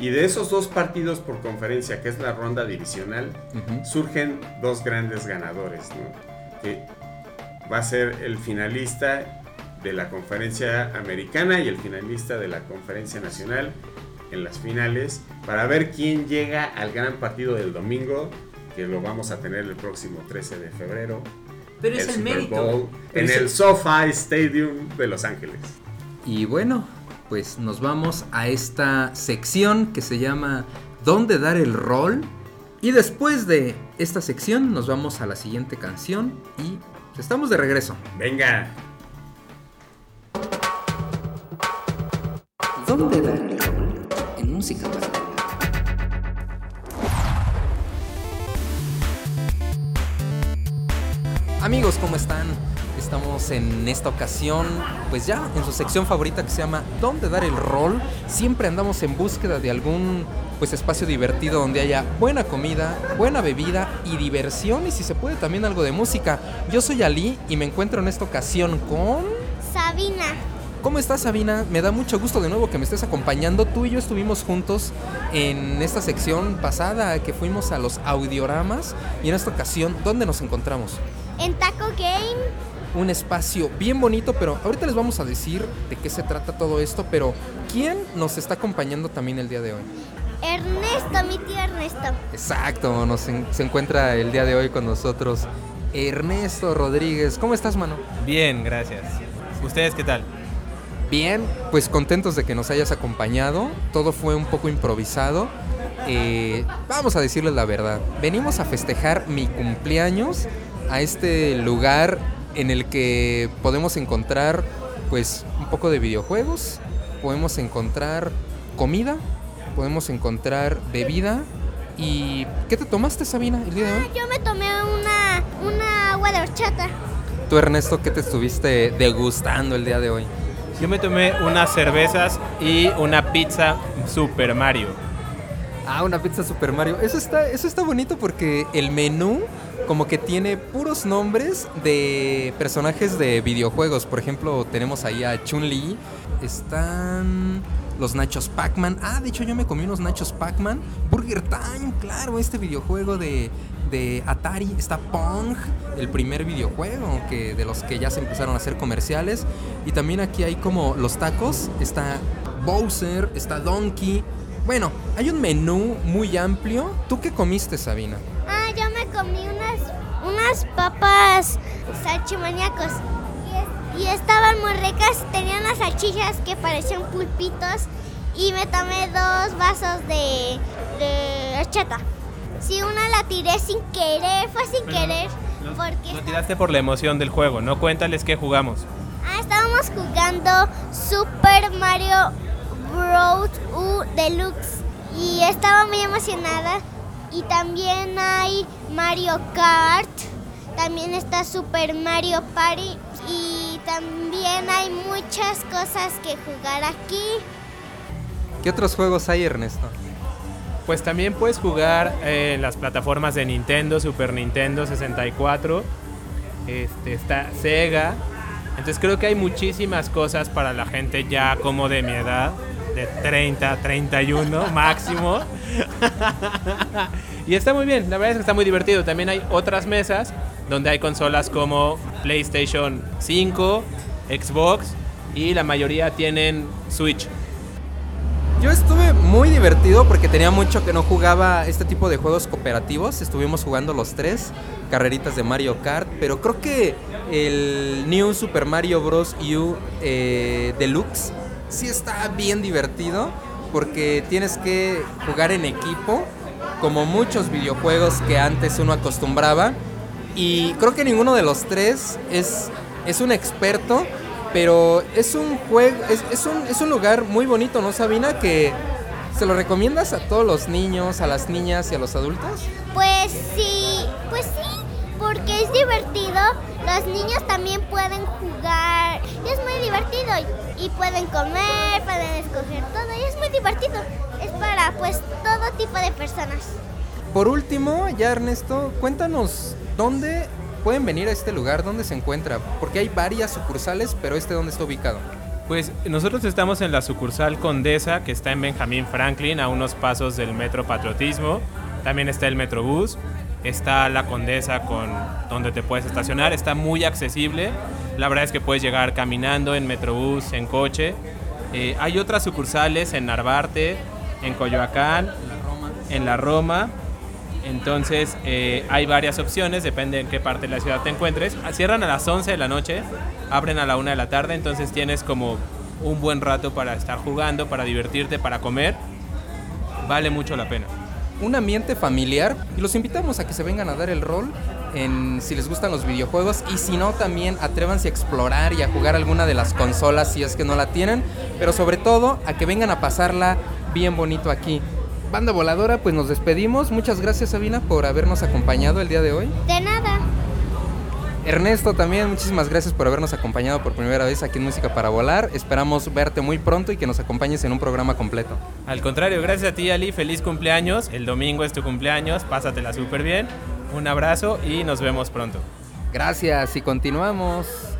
Y de esos dos partidos por conferencia, que es la ronda divisional, Ujú. surgen dos grandes ganadores, ¿no? Que va a ser el finalista de la conferencia americana y el finalista de la conferencia nacional en las finales para ver quién llega al gran partido del domingo, que lo vamos a tener el próximo 13 de febrero. Pero es el Super mérito. Bowl en es el SoFi Stadium de Los Ángeles. Y bueno, pues nos vamos a esta sección que se llama ¿Dónde dar el rol? Y después de esta sección nos vamos a la siguiente canción y estamos de regreso. Venga, ¿Dónde dar el rol? En música para. Amigos, ¿cómo están? Estamos en esta ocasión, pues ya en su sección favorita que se llama ¿Dónde dar el rol? Siempre andamos en búsqueda de algún pues espacio divertido donde haya buena comida, buena bebida y diversión y si se puede también algo de música. Yo soy Ali y me encuentro en esta ocasión con Sabina. ¿Cómo estás, Sabina? Me da mucho gusto de nuevo que me estés acompañando. Tú y yo estuvimos juntos en esta sección pasada que fuimos a los audioramas y en esta ocasión, ¿dónde nos encontramos? En Taco Game, un espacio bien bonito, pero ahorita les vamos a decir de qué se trata todo esto, pero ¿quién nos está acompañando también el día de hoy? Ernesto, mi tío Ernesto. Exacto, nos en- se encuentra el día de hoy con nosotros Ernesto Rodríguez. ¿Cómo estás, mano? Bien, gracias. ¿Ustedes qué tal? Bien, pues contentos de que nos hayas acompañado. Todo fue un poco improvisado. Eh, vamos a decirles la verdad. Venimos a festejar mi cumpleaños a este lugar en el que podemos encontrar pues un poco de videojuegos, podemos encontrar comida, podemos encontrar bebida. ¿Y qué te tomaste, Sabina, el día de hoy? Yo me tomé una, una agua de horchata. Tú, Ernesto, ¿qué te estuviste degustando el día de hoy? Yo me tomé unas cervezas y una pizza Super Mario. Ah, una pizza Super Mario. Eso está, eso está bonito porque el menú como que tiene puros nombres de personajes de videojuegos. Por ejemplo, tenemos ahí a Chun-Li. Están los nachos Pac-Man. Ah, de hecho yo me comí unos nachos Pac-Man. Burger Time, claro, este videojuego de, de Atari. Está Pong, el primer videojuego que, de los que ya se empezaron a hacer comerciales. Y también aquí hay como los tacos. Está Bowser, está Donkey. Bueno, hay un menú muy amplio. ¿Tú qué comiste, Sabina? Comí unas, unas papas salchimaniacos. Y, es- y estaban muy ricas. Tenían unas salchichas que parecían pulpitos. Y me tomé dos vasos de, de horchata. Sí, una la tiré sin querer. Fue sin querer. Porque Lo tiraste por la emoción del juego, no cuéntales qué jugamos. Ah, estábamos jugando Super Mario Bros. U Deluxe y estaba muy emocionada. Y también hay Mario Kart, también está Super Mario Party y también hay muchas cosas que jugar aquí. ¿Qué otros juegos hay, Ernesto? Pues también puedes jugar eh, en las plataformas de Nintendo, Super Nintendo 64, este, está Sega. Entonces creo que hay muchísimas cosas para la gente ya como de mi edad, de 30, 31 máximo. y está muy bien, la verdad es que está muy divertido. También hay otras mesas donde hay consolas como PlayStation 5, Xbox y la mayoría tienen Switch. Yo estuve muy divertido porque tenía mucho que no jugaba este tipo de juegos cooperativos. Estuvimos jugando los tres carreritas de Mario Kart, pero creo que el New Super Mario Bros. U eh, Deluxe sí está bien divertido porque tienes que jugar en equipo, como muchos videojuegos que antes uno acostumbraba. Y creo que ninguno de los tres es, es un experto, pero es un juego, es, es un, es un lugar muy bonito, ¿no, Sabina? Que se lo recomiendas a todos los niños, a las niñas y a los adultos. Pues sí, pues sí, porque es divertido. Los niños también pueden jugar y es muy divertido. Y pueden comer, pueden escoger todo y es muy divertido. Es para pues todo tipo de personas. Por último, ya Ernesto, cuéntanos dónde pueden venir a este lugar, dónde se encuentra, porque hay varias sucursales, pero este dónde está ubicado. Pues nosotros estamos en la sucursal Condesa, que está en Benjamín Franklin, a unos pasos del Metro Patriotismo. También está el Metrobús, está la Condesa con donde te puedes estacionar, está muy accesible. La verdad es que puedes llegar caminando en Metrobús, en coche. Eh, hay otras sucursales en Narvarte, en Coyoacán, en la Roma. Entonces eh, hay varias opciones, depende en qué parte de la ciudad te encuentres. Cierran a las 11 de la noche, abren a la 1 de la tarde, entonces tienes como un buen rato para estar jugando, para divertirte, para comer. Vale mucho la pena. Un ambiente familiar y los invitamos a que se vengan a dar el rol en si les gustan los videojuegos y si no también atrévanse a explorar y a jugar alguna de las consolas si es que no la tienen, pero sobre todo a que vengan a pasarla bien bonito aquí. Banda Voladora, pues nos despedimos. Muchas gracias Sabina por habernos acompañado el día de hoy. De nada. Ernesto también, muchísimas gracias por habernos acompañado por primera vez aquí en Música para Volar. Esperamos verte muy pronto y que nos acompañes en un programa completo. Al contrario, gracias a ti Ali, feliz cumpleaños. El domingo es tu cumpleaños, pásatela súper bien. Un abrazo y nos vemos pronto. Gracias y continuamos.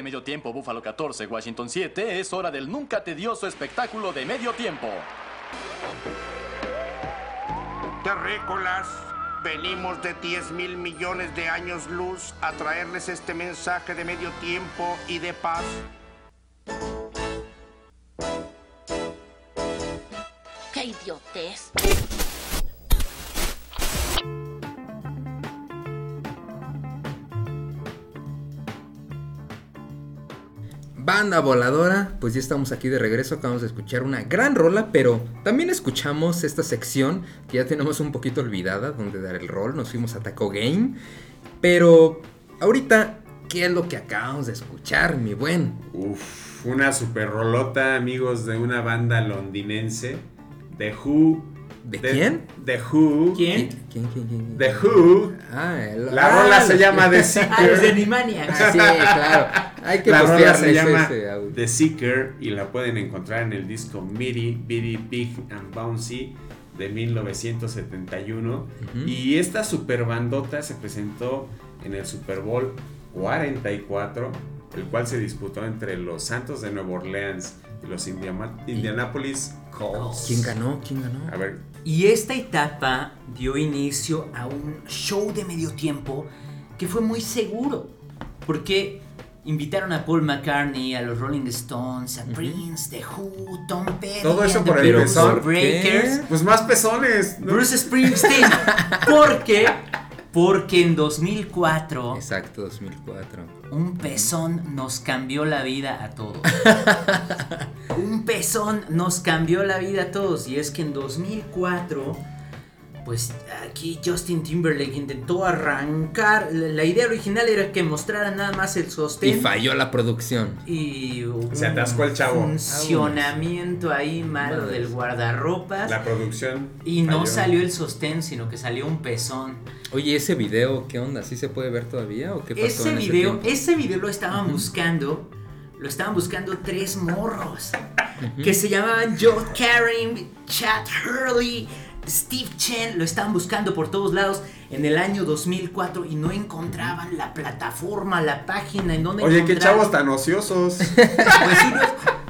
De medio tiempo Búfalo 14, Washington 7, es hora del nunca tedioso espectáculo de medio tiempo. Terrícolas, venimos de 10 mil millones de años luz a traerles este mensaje de medio tiempo y de paz. Banda voladora, pues ya estamos aquí de regreso, acabamos de escuchar una gran rola, pero también escuchamos esta sección que ya tenemos un poquito olvidada, donde dar el rol, nos fuimos a Taco Game, pero ahorita, ¿qué es lo que acabamos de escuchar, mi buen? Uf, una super rolota, amigos, de una banda londinense, The Who. ¿De quién? The Who. ¿Quién? ¿Quién, quién, quién? The Who. Ah, el- La ah, rola se los- llama The Ah, Seeker. los de Animaniacs. Ah, sí, claro. Hay que la rola se llama ese. The Seeker y la pueden encontrar en el disco Mitty, Bitty, Big and Bouncy de 1971. Ujú. Y esta super bandota se presentó en el Super Bowl 44, el cual se disputó entre los Santos de Nueva Orleans y los Indianapolis Colts. ¿Quién ganó? ¿Quién ganó? A ver, Y esta etapa dio inicio a un show de medio tiempo que fue muy seguro. Porque invitaron a Paul McCartney, a los Rolling Stones, a Prince, The Who, Tom Petty, todo eso por el pezón. Breakers, Pues más pezones. ¿no? Bruce Springsteen. ¿Por qué? Porque en 2004 Exacto, 2004. Un pezón nos cambió la vida a todos. un pezón nos cambió la vida a todos. Y es que en 2004, pues aquí Justin Timberlake intentó arrancar. La la idea original era que mostrara nada más el Y sostén. falló la producción. Y hubo Se atascó el chavo. Un funcionamiento ahí malo del guardarropas. La producción. Y no salió el sostén, sino que salió un pezón. Oye, ese video, ¿qué onda? ¿Sí se puede ver todavía o qué pasó Ese en ese video, tiempo? ese video lo estaban buscando, lo estaban buscando tres morros que se llamaban Joe Karim, Chad Hurley, Steve Chen, lo estaban buscando por todos lados en el año 2004 y no encontraban la plataforma, la página en donde Oye, qué chavos tan ociosos. Pues sí, no,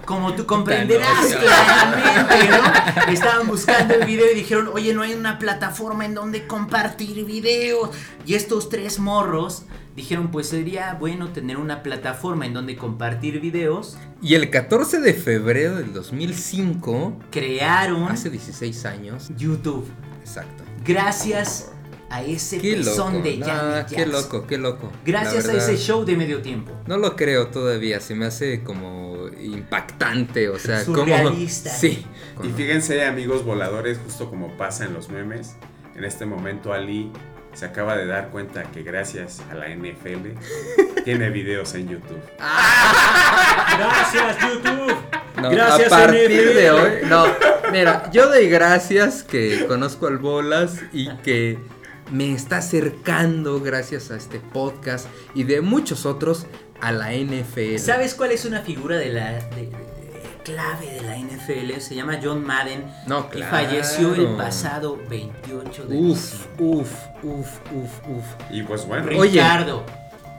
como tú comprenderás claramente, ¿no? Estaban buscando el video y dijeron, oye, no hay una plataforma en donde compartir videos. Y estos tres morros dijeron, pues sería bueno tener una plataforma en donde compartir videos. Y el 14 de febrero del 2005, Crearon hace 16 años, YouTube. Exacto. Gracias a ese Qué loco. de nah, Janet qué loco, qué loco. Gracias a ese show de medio tiempo. No lo creo todavía, se me hace como impactante, o sea, como... Surrealista. Sí. Y fíjense, amigos voladores, justo como pasa en los memes, en este momento Ali se acaba de dar cuenta que gracias a la NFL tiene videos en YouTube. Gracias, YouTube. No, Gracias, a partir NFL. de hoy, no, mira, yo doy gracias que conozco al Bolas y que me está acercando gracias a este podcast y de muchos otros a la NFL. ¿Sabes cuál es una figura de la de- de- clave de la NFL? Se llama John Madden. No, Y claro. falleció el pasado 28 de Uf, diciembre. uf, uf, uf, uf. Y pues bueno, Ricardo.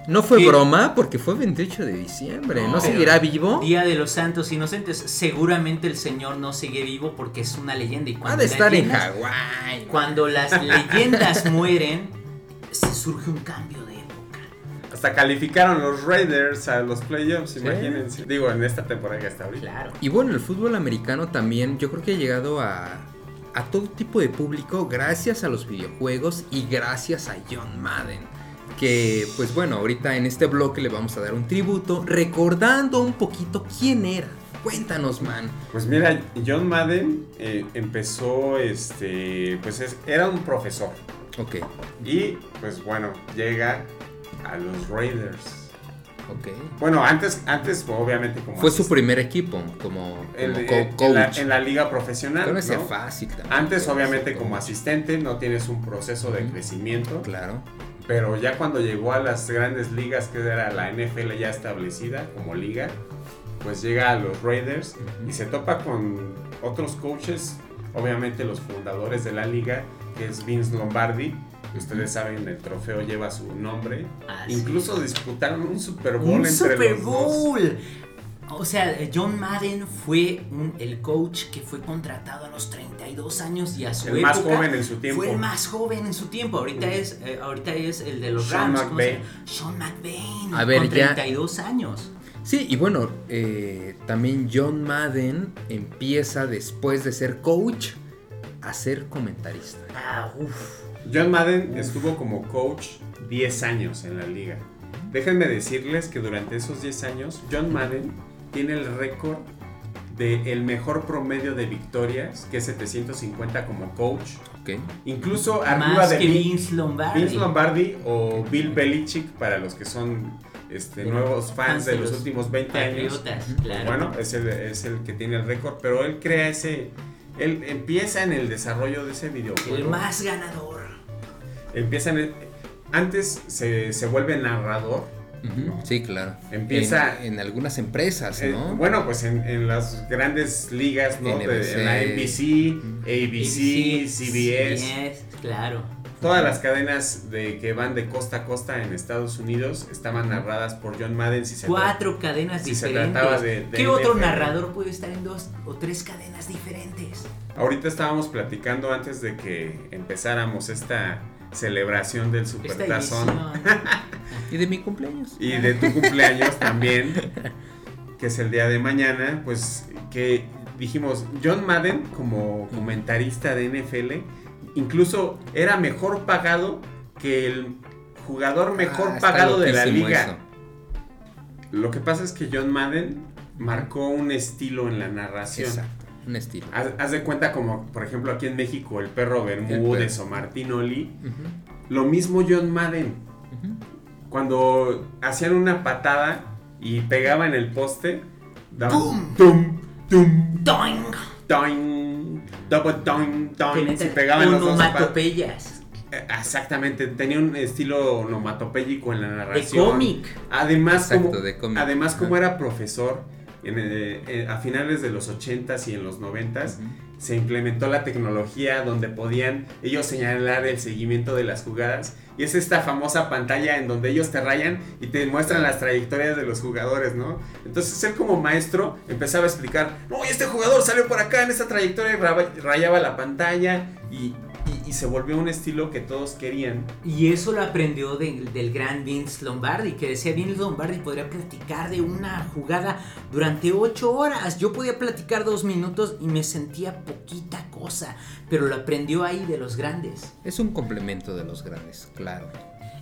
No fue ¿Qué? broma porque fue 28 de diciembre. ¿No, seguirá vivo? Día de los Santos Inocentes. Seguramente el señor no sigue vivo porque es una leyenda. Y Ha cuando de estar en Hawái. Cuando las leyendas mueren, se surge un cambio. Hasta calificaron los Raiders a los playoffs, imagínense. Digo, en esta temporada que está ahorita. Claro. Y bueno, el fútbol americano también yo creo que ha llegado a, a todo tipo de público gracias a los videojuegos y gracias a John Madden. Que pues bueno, ahorita en este bloque le vamos a dar un tributo recordando un poquito quién era. Cuéntanos, man. Pues mira, John Madden eh, empezó, este, pues es- era un profesor. Ok, Y pues bueno, llega a los Raiders. ok. Bueno, antes, antes obviamente como Fue su primer equipo como, eh, co- en, la, coach. en la liga profesional. Que no fácil también. Antes obviamente como asistente no tienes un proceso de crecimiento. Claro. Pero ya cuando llegó a las grandes ligas, que era la NFL ya establecida como liga, pues llega a los Raiders y se topa con otros coaches, obviamente los fundadores de la liga, que es Vince Lombardi. Que Ustedes saben, el trofeo lleva su nombre. Ah, sí. Incluso disputaron un Super Bowl Un entre Super los dos. Bowl. O sea, John Madden fue un- el coach que fue contratado a los 32 años y a su El más joven en su tiempo. Fue el más joven en su tiempo. Ahorita es, eh, ahorita es el de los Sean Rams. ¿cómo se McVay. Sean McVay. A ver, con ya- 32 años. Sí, y bueno, eh, también John Madden empieza después de ser coach a ser comentarista. Ah, uff. John Madden estuvo como coach 10 años en la liga. Déjenme decirles que durante esos 10 años, John Madden tiene el récord de el mejor promedio de victorias, que es 750 como coach. Ok. Incluso arriba Más de que Bill- Vince Lombardi. Vince Lombardi o Bill Belichick para los que son este, nuevos fans de de los los últimos 20 años. Claro. Bueno, es el, es el que tiene el récord, pero él crea ese... Él empieza en el desarrollo de ese videojuego. El más ganador. Empieza en el- antes se, se vuelve narrador. Sí, claro. Empieza- en, en algunas empresas, Eh, ¿no? bueno, pues en, en las grandes ligas, ¿no? De- NBC. en la NBC, ABC, CBS. CBS, claro. Todas las cadenas de que van de costa a costa en Estados Unidos estaban narradas por John Madden. Si se Cuatro cadenas si se diferentes. trataba de- de ¿Qué otro narrador puede estar en dos o tres cadenas diferentes? Ahorita estábamos platicando antes de que empezáramos esta celebración del Supertazón. Y de mi cumpleaños. y de tu cumpleaños también, que es el día de mañana, pues que dijimos, John Madden como comentarista de NFL, incluso era mejor pagado que el jugador mejor Ah, está pagado de la liga. eso. Lo que pasa es que John Madden marcó un estilo en la narración. Exacto, un estilo. Haz, haz de cuenta como, por ejemplo, aquí en México, el perro Bermúdez o Martinoli. Ujú, Lo mismo John Madden. ujú. Cuando hacían una patada y pegaba en el poste, daban tum, tum, ¡Doing! doing, double doing, doing. Pegaban los dos. Eh, Exactamente, tenía un estilo onomatopéyico en la De narración. cómic. Además, Exacto, como, de cómic. además como era profesor en, eh, eh, a finales de los 80s y en los 90s, se implementó la tecnología donde podían ellos señalar el seguimiento de las jugadas. Y es esta famosa pantalla en donde ellos te rayan y te muestran las trayectorias de los jugadores, ¿no? Entonces él como maestro empezaba a explicar, no, este jugador salió por acá en esta trayectoria y rayaba la pantalla y, y- y se volvió un estilo que todos querían. Y eso lo aprendió de- del gran Vince Lombardi, que decía Vince Lombardi podría platicar de una jugada durante ocho horas. Yo podía platicar dos minutos y me sentía poquita cosa, pero lo aprendió ahí de los grandes. Es un complemento de los grandes, claro.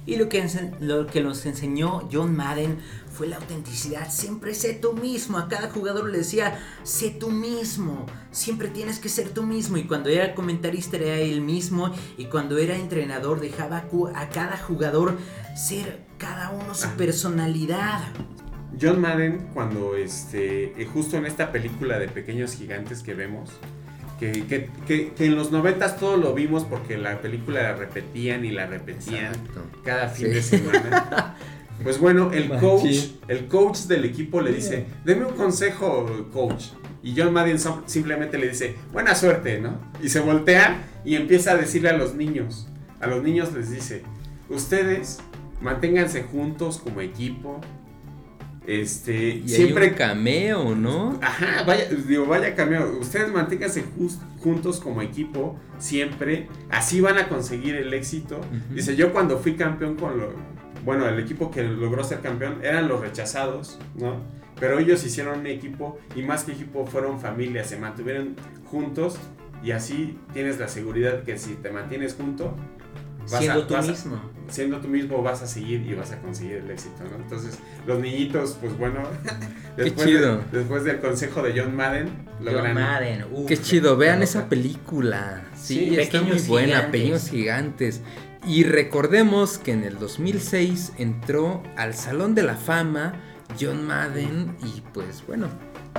Y lo que, lo que nos enseñó John Madden fue la autenticidad. Siempre sé tú mismo. A cada jugador le decía, sé tú mismo. Siempre tienes que ser tú mismo. Y cuando era comentarista era él mismo. Y cuando era entrenador dejaba a cada jugador ser cada uno su personalidad. John Madden, cuando este, eh, justo en esta película de Pequeños Gigantes que vemos, que, que- que- que en los noventas todo lo vimos porque la película la repetían y la repetían Exacto. cada fin Sí. de semana. Pues bueno, el coach, el coach del equipo le dice, deme un consejo, coach. Y John Madden simplemente le dice, buena suerte, ¿no? Y se voltea y empieza a decirle a los niños, a los niños les dice, ustedes manténganse juntos como equipo. Este, Y siempre hay un cameo, ¿no? Ajá, vaya, digo, vaya cameo. Ustedes manténganse juntos como equipo, siempre. Así van a conseguir el éxito. Dice, yo cuando fui campeón con lo. Bueno, el equipo que logró ser campeón eran los rechazados, ¿no? Pero ellos hicieron un equipo y más que equipo fueron familia, se mantuvieron juntos y así tienes la seguridad que si te mantienes junto, Siendo tú a- mismo. siendo tú mismo vas a seguir y vas a conseguir el éxito, ¿no? Entonces, los niñitos, pues bueno, después, de- chido. después del consejo de John Madden, logran... Madden, uf. Qué chido, vean esa película. Sí, Sí, está muy buena, Gigantes. Pequeños Gigantes. Y recordemos que en el 2006 entró al Salón de la Fama John Madden y pues bueno.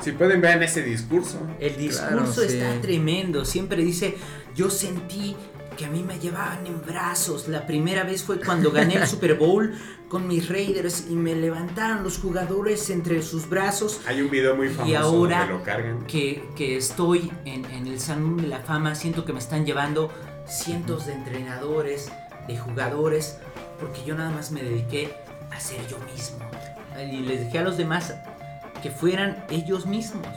Si pueden ver ese discurso. El discurso Claro, sí. está tremendo. Siempre dice, yo sentí que a mí me llevaban en brazos. La primera vez fue cuando gané el Super Bowl con mis Raiders y me levantaron los jugadores entre sus brazos. Hay un video muy famoso Y ahora donde lo cargan. que, que estoy en, en el Salón de la Fama, siento que me están llevando cientos de entrenadores, de jugadores, porque yo nada más me dediqué a ser yo mismo. Y les dejé a los demás que fueran ellos mismos.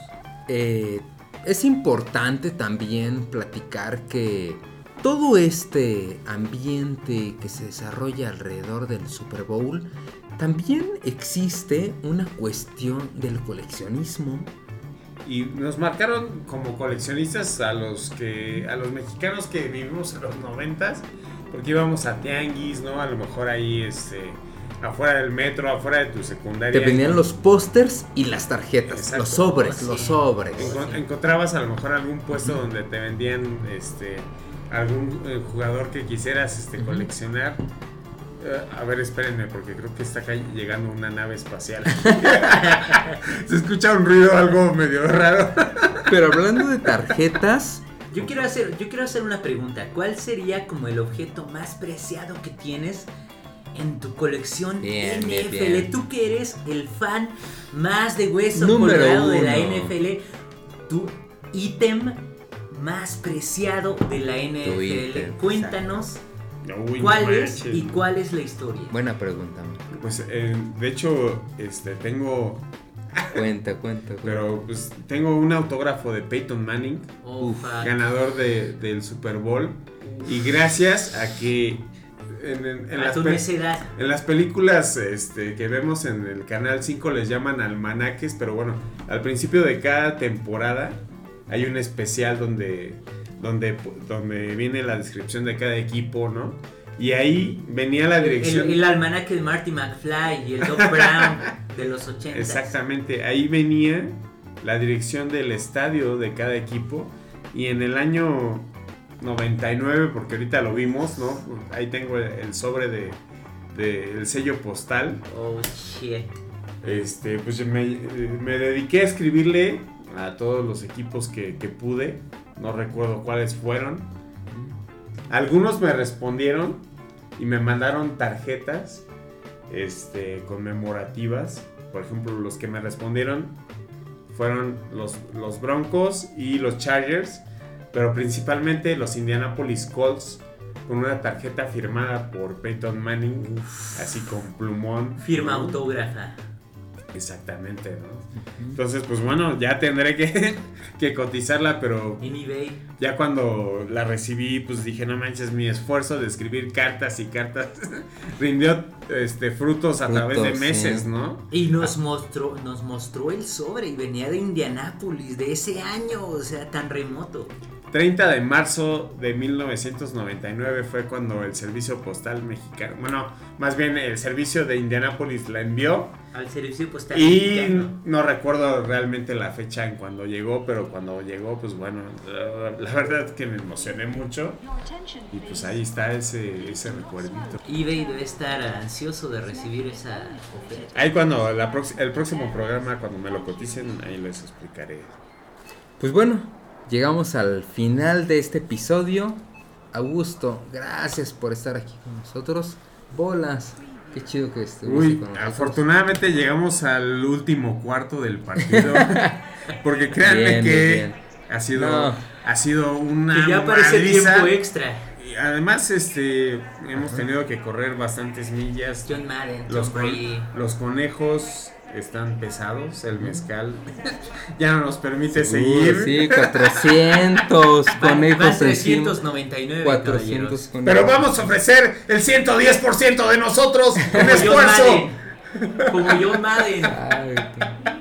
Eh, es importante también platicar que todo este ambiente que se desarrolla alrededor del Super Bowl, también existe una cuestión del coleccionismo. Y nos marcaron como coleccionistas a los que a los mexicanos que vivimos en los noventas, porque íbamos a tianguis, ¿no? A lo mejor ahí este afuera del metro, afuera de tu secundaria. Te venían los pósters y las tarjetas, Exacto. los sobres, Sí. los sobres. Encon- encontrabas a lo mejor algún puesto donde te vendían este algún eh, jugador que quisieras este, coleccionar. Eh, a ver, espérenme, porque creo que está acá llegando una nave espacial. Se escucha un ruido algo medio raro. Pero hablando de tarjetas, Yo quiero hacer, yo quiero hacer una pregunta. ¿Cuál sería como el objeto más preciado que tienes en tu colección Bien, NFL? bien, bien. Tú que eres el fan más de hueso Número colorado de la uno. NFL, tu ítem más preciado de la NFL. ítem, Cuéntanos Uy, no cuál es y cuál es la historia. buena pregunta. man. Pues eh, de hecho, este tengo. Cuenta, cuenta, cuenta. Pero pues tengo un autógrafo de Peyton Manning, Oh, ganador de- del Super Bowl. Y gracias a que en, en- en A las en películas este, que vemos en el canal 5 les llaman almanaques, pero bueno, al principio de cada temporada hay un especial donde, donde, donde viene la descripción de cada equipo, ¿no? Y ahí venía la dirección. El, el almanaque de Marty McFly y el Doc Brown de los 80. Exactamente, ahí venía la dirección del estadio de cada equipo y en el año 99, porque ahorita lo vimos, ¿no? Ahí tengo el, sobre de, de- el sello postal. Oh shit. Este, pues me, me dediqué a escribirle a todos los equipos que, que pude, no recuerdo cuáles fueron. Algunos me respondieron y me mandaron tarjetas este, conmemorativas. Por ejemplo, los que me respondieron fueron los, los Broncos y los Chargers, pero principalmente los Indianapolis Colts con una tarjeta firmada por Peyton Manning, así con plumón. Firma ¿no? autógrafa. Exactamente, ¿no? Entonces, pues bueno, ya tendré que, que cotizarla, pero En eBay. ya cuando la recibí, pues dije, no manches, mi esfuerzo de escribir cartas y cartas rindió este, frutos a través de meses, sí. ¿no? Y nos mostró, nos mostró el sobre y venía de Indianápolis, de ese año, o sea, tan remoto. 30 de marzo de 1999 fue cuando el servicio postal mexicano, bueno, más bien el servicio de Indianápolis la envió Al servicio postal y mexicano. no recuerdo realmente la fecha en cuando llegó, pero cuando llegó, pues bueno, la, verdad que me emocioné mucho y pues ahí está ese, ese recuerdito. eBay debe estar ansioso de recibir esa oferta. Ahí cuando la el próximo programa, cuando me lo coticen, ahí les explicaré. Pues bueno, llegamos al final de este episodio. Augusto, gracias por estar aquí con nosotros. Bolas, qué chido que estuviste Uy, con nosotros. afortunadamente llegamos al último cuarto del partido. porque créanme Bien, que bien, ha sido No. ha sido una Que ya parece madriza. tiempo extra. Y además este hemos tenido que correr bastantes millas. John Madden, Los, con- Brady. los conejos están pesados, el mezcal ya no nos permite seguir. sí, 400 Van- conejos van encima. 399 400 caballeros. conejos. Pero vamos a ofrecer el 110% de nosotros en esfuerzo. Como. Ay, qué-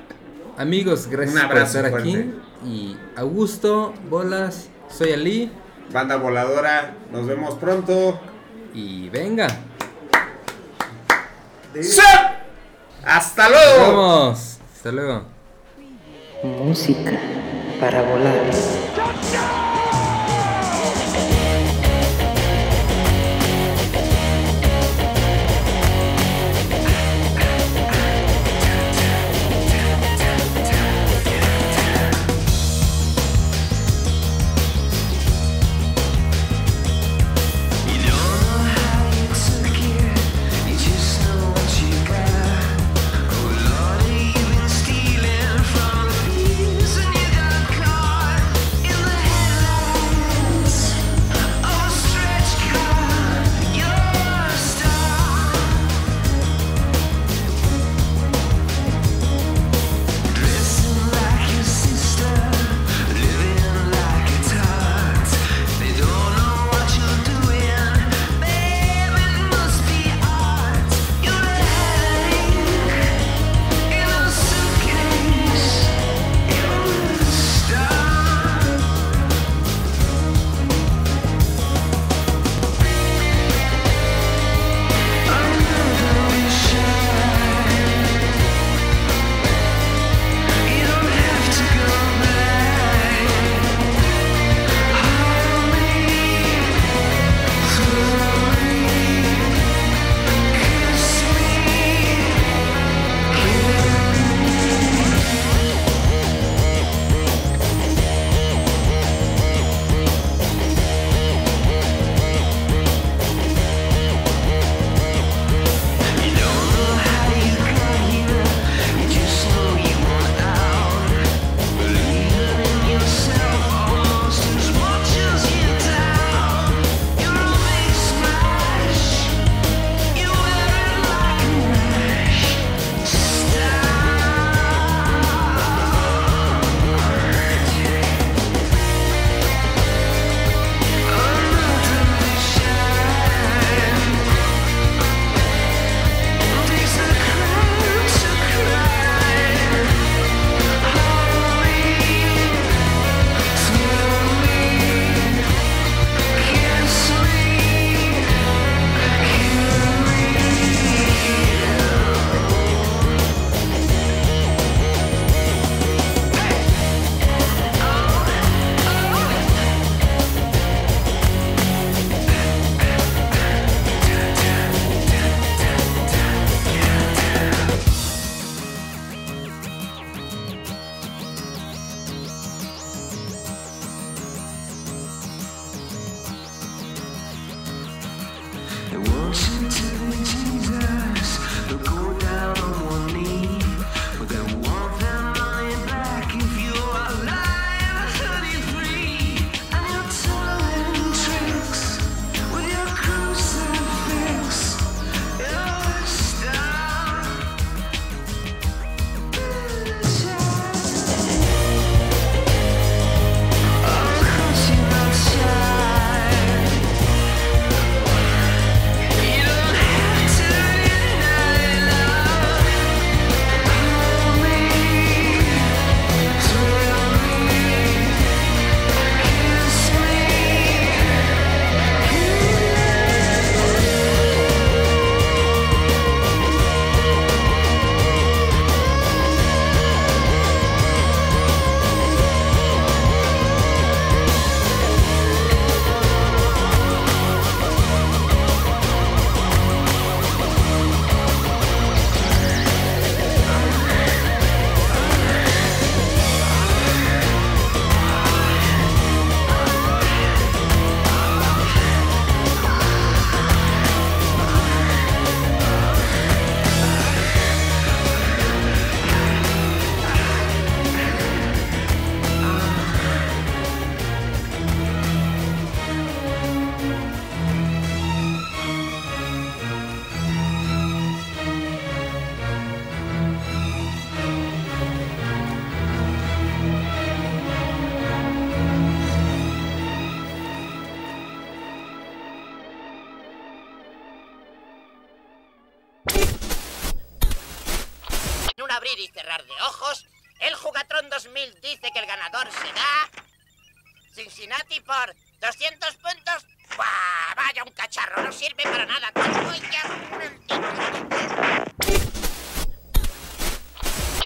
Amigos, gracias Un por abrazo estar fuerte. aquí. Y Augusto, Bolas, soy Ali. Banda voladora, nos vemos pronto. Y venga. ¡Sí! ¡Hasta luego! Vamos. Hasta luego. Música para volar.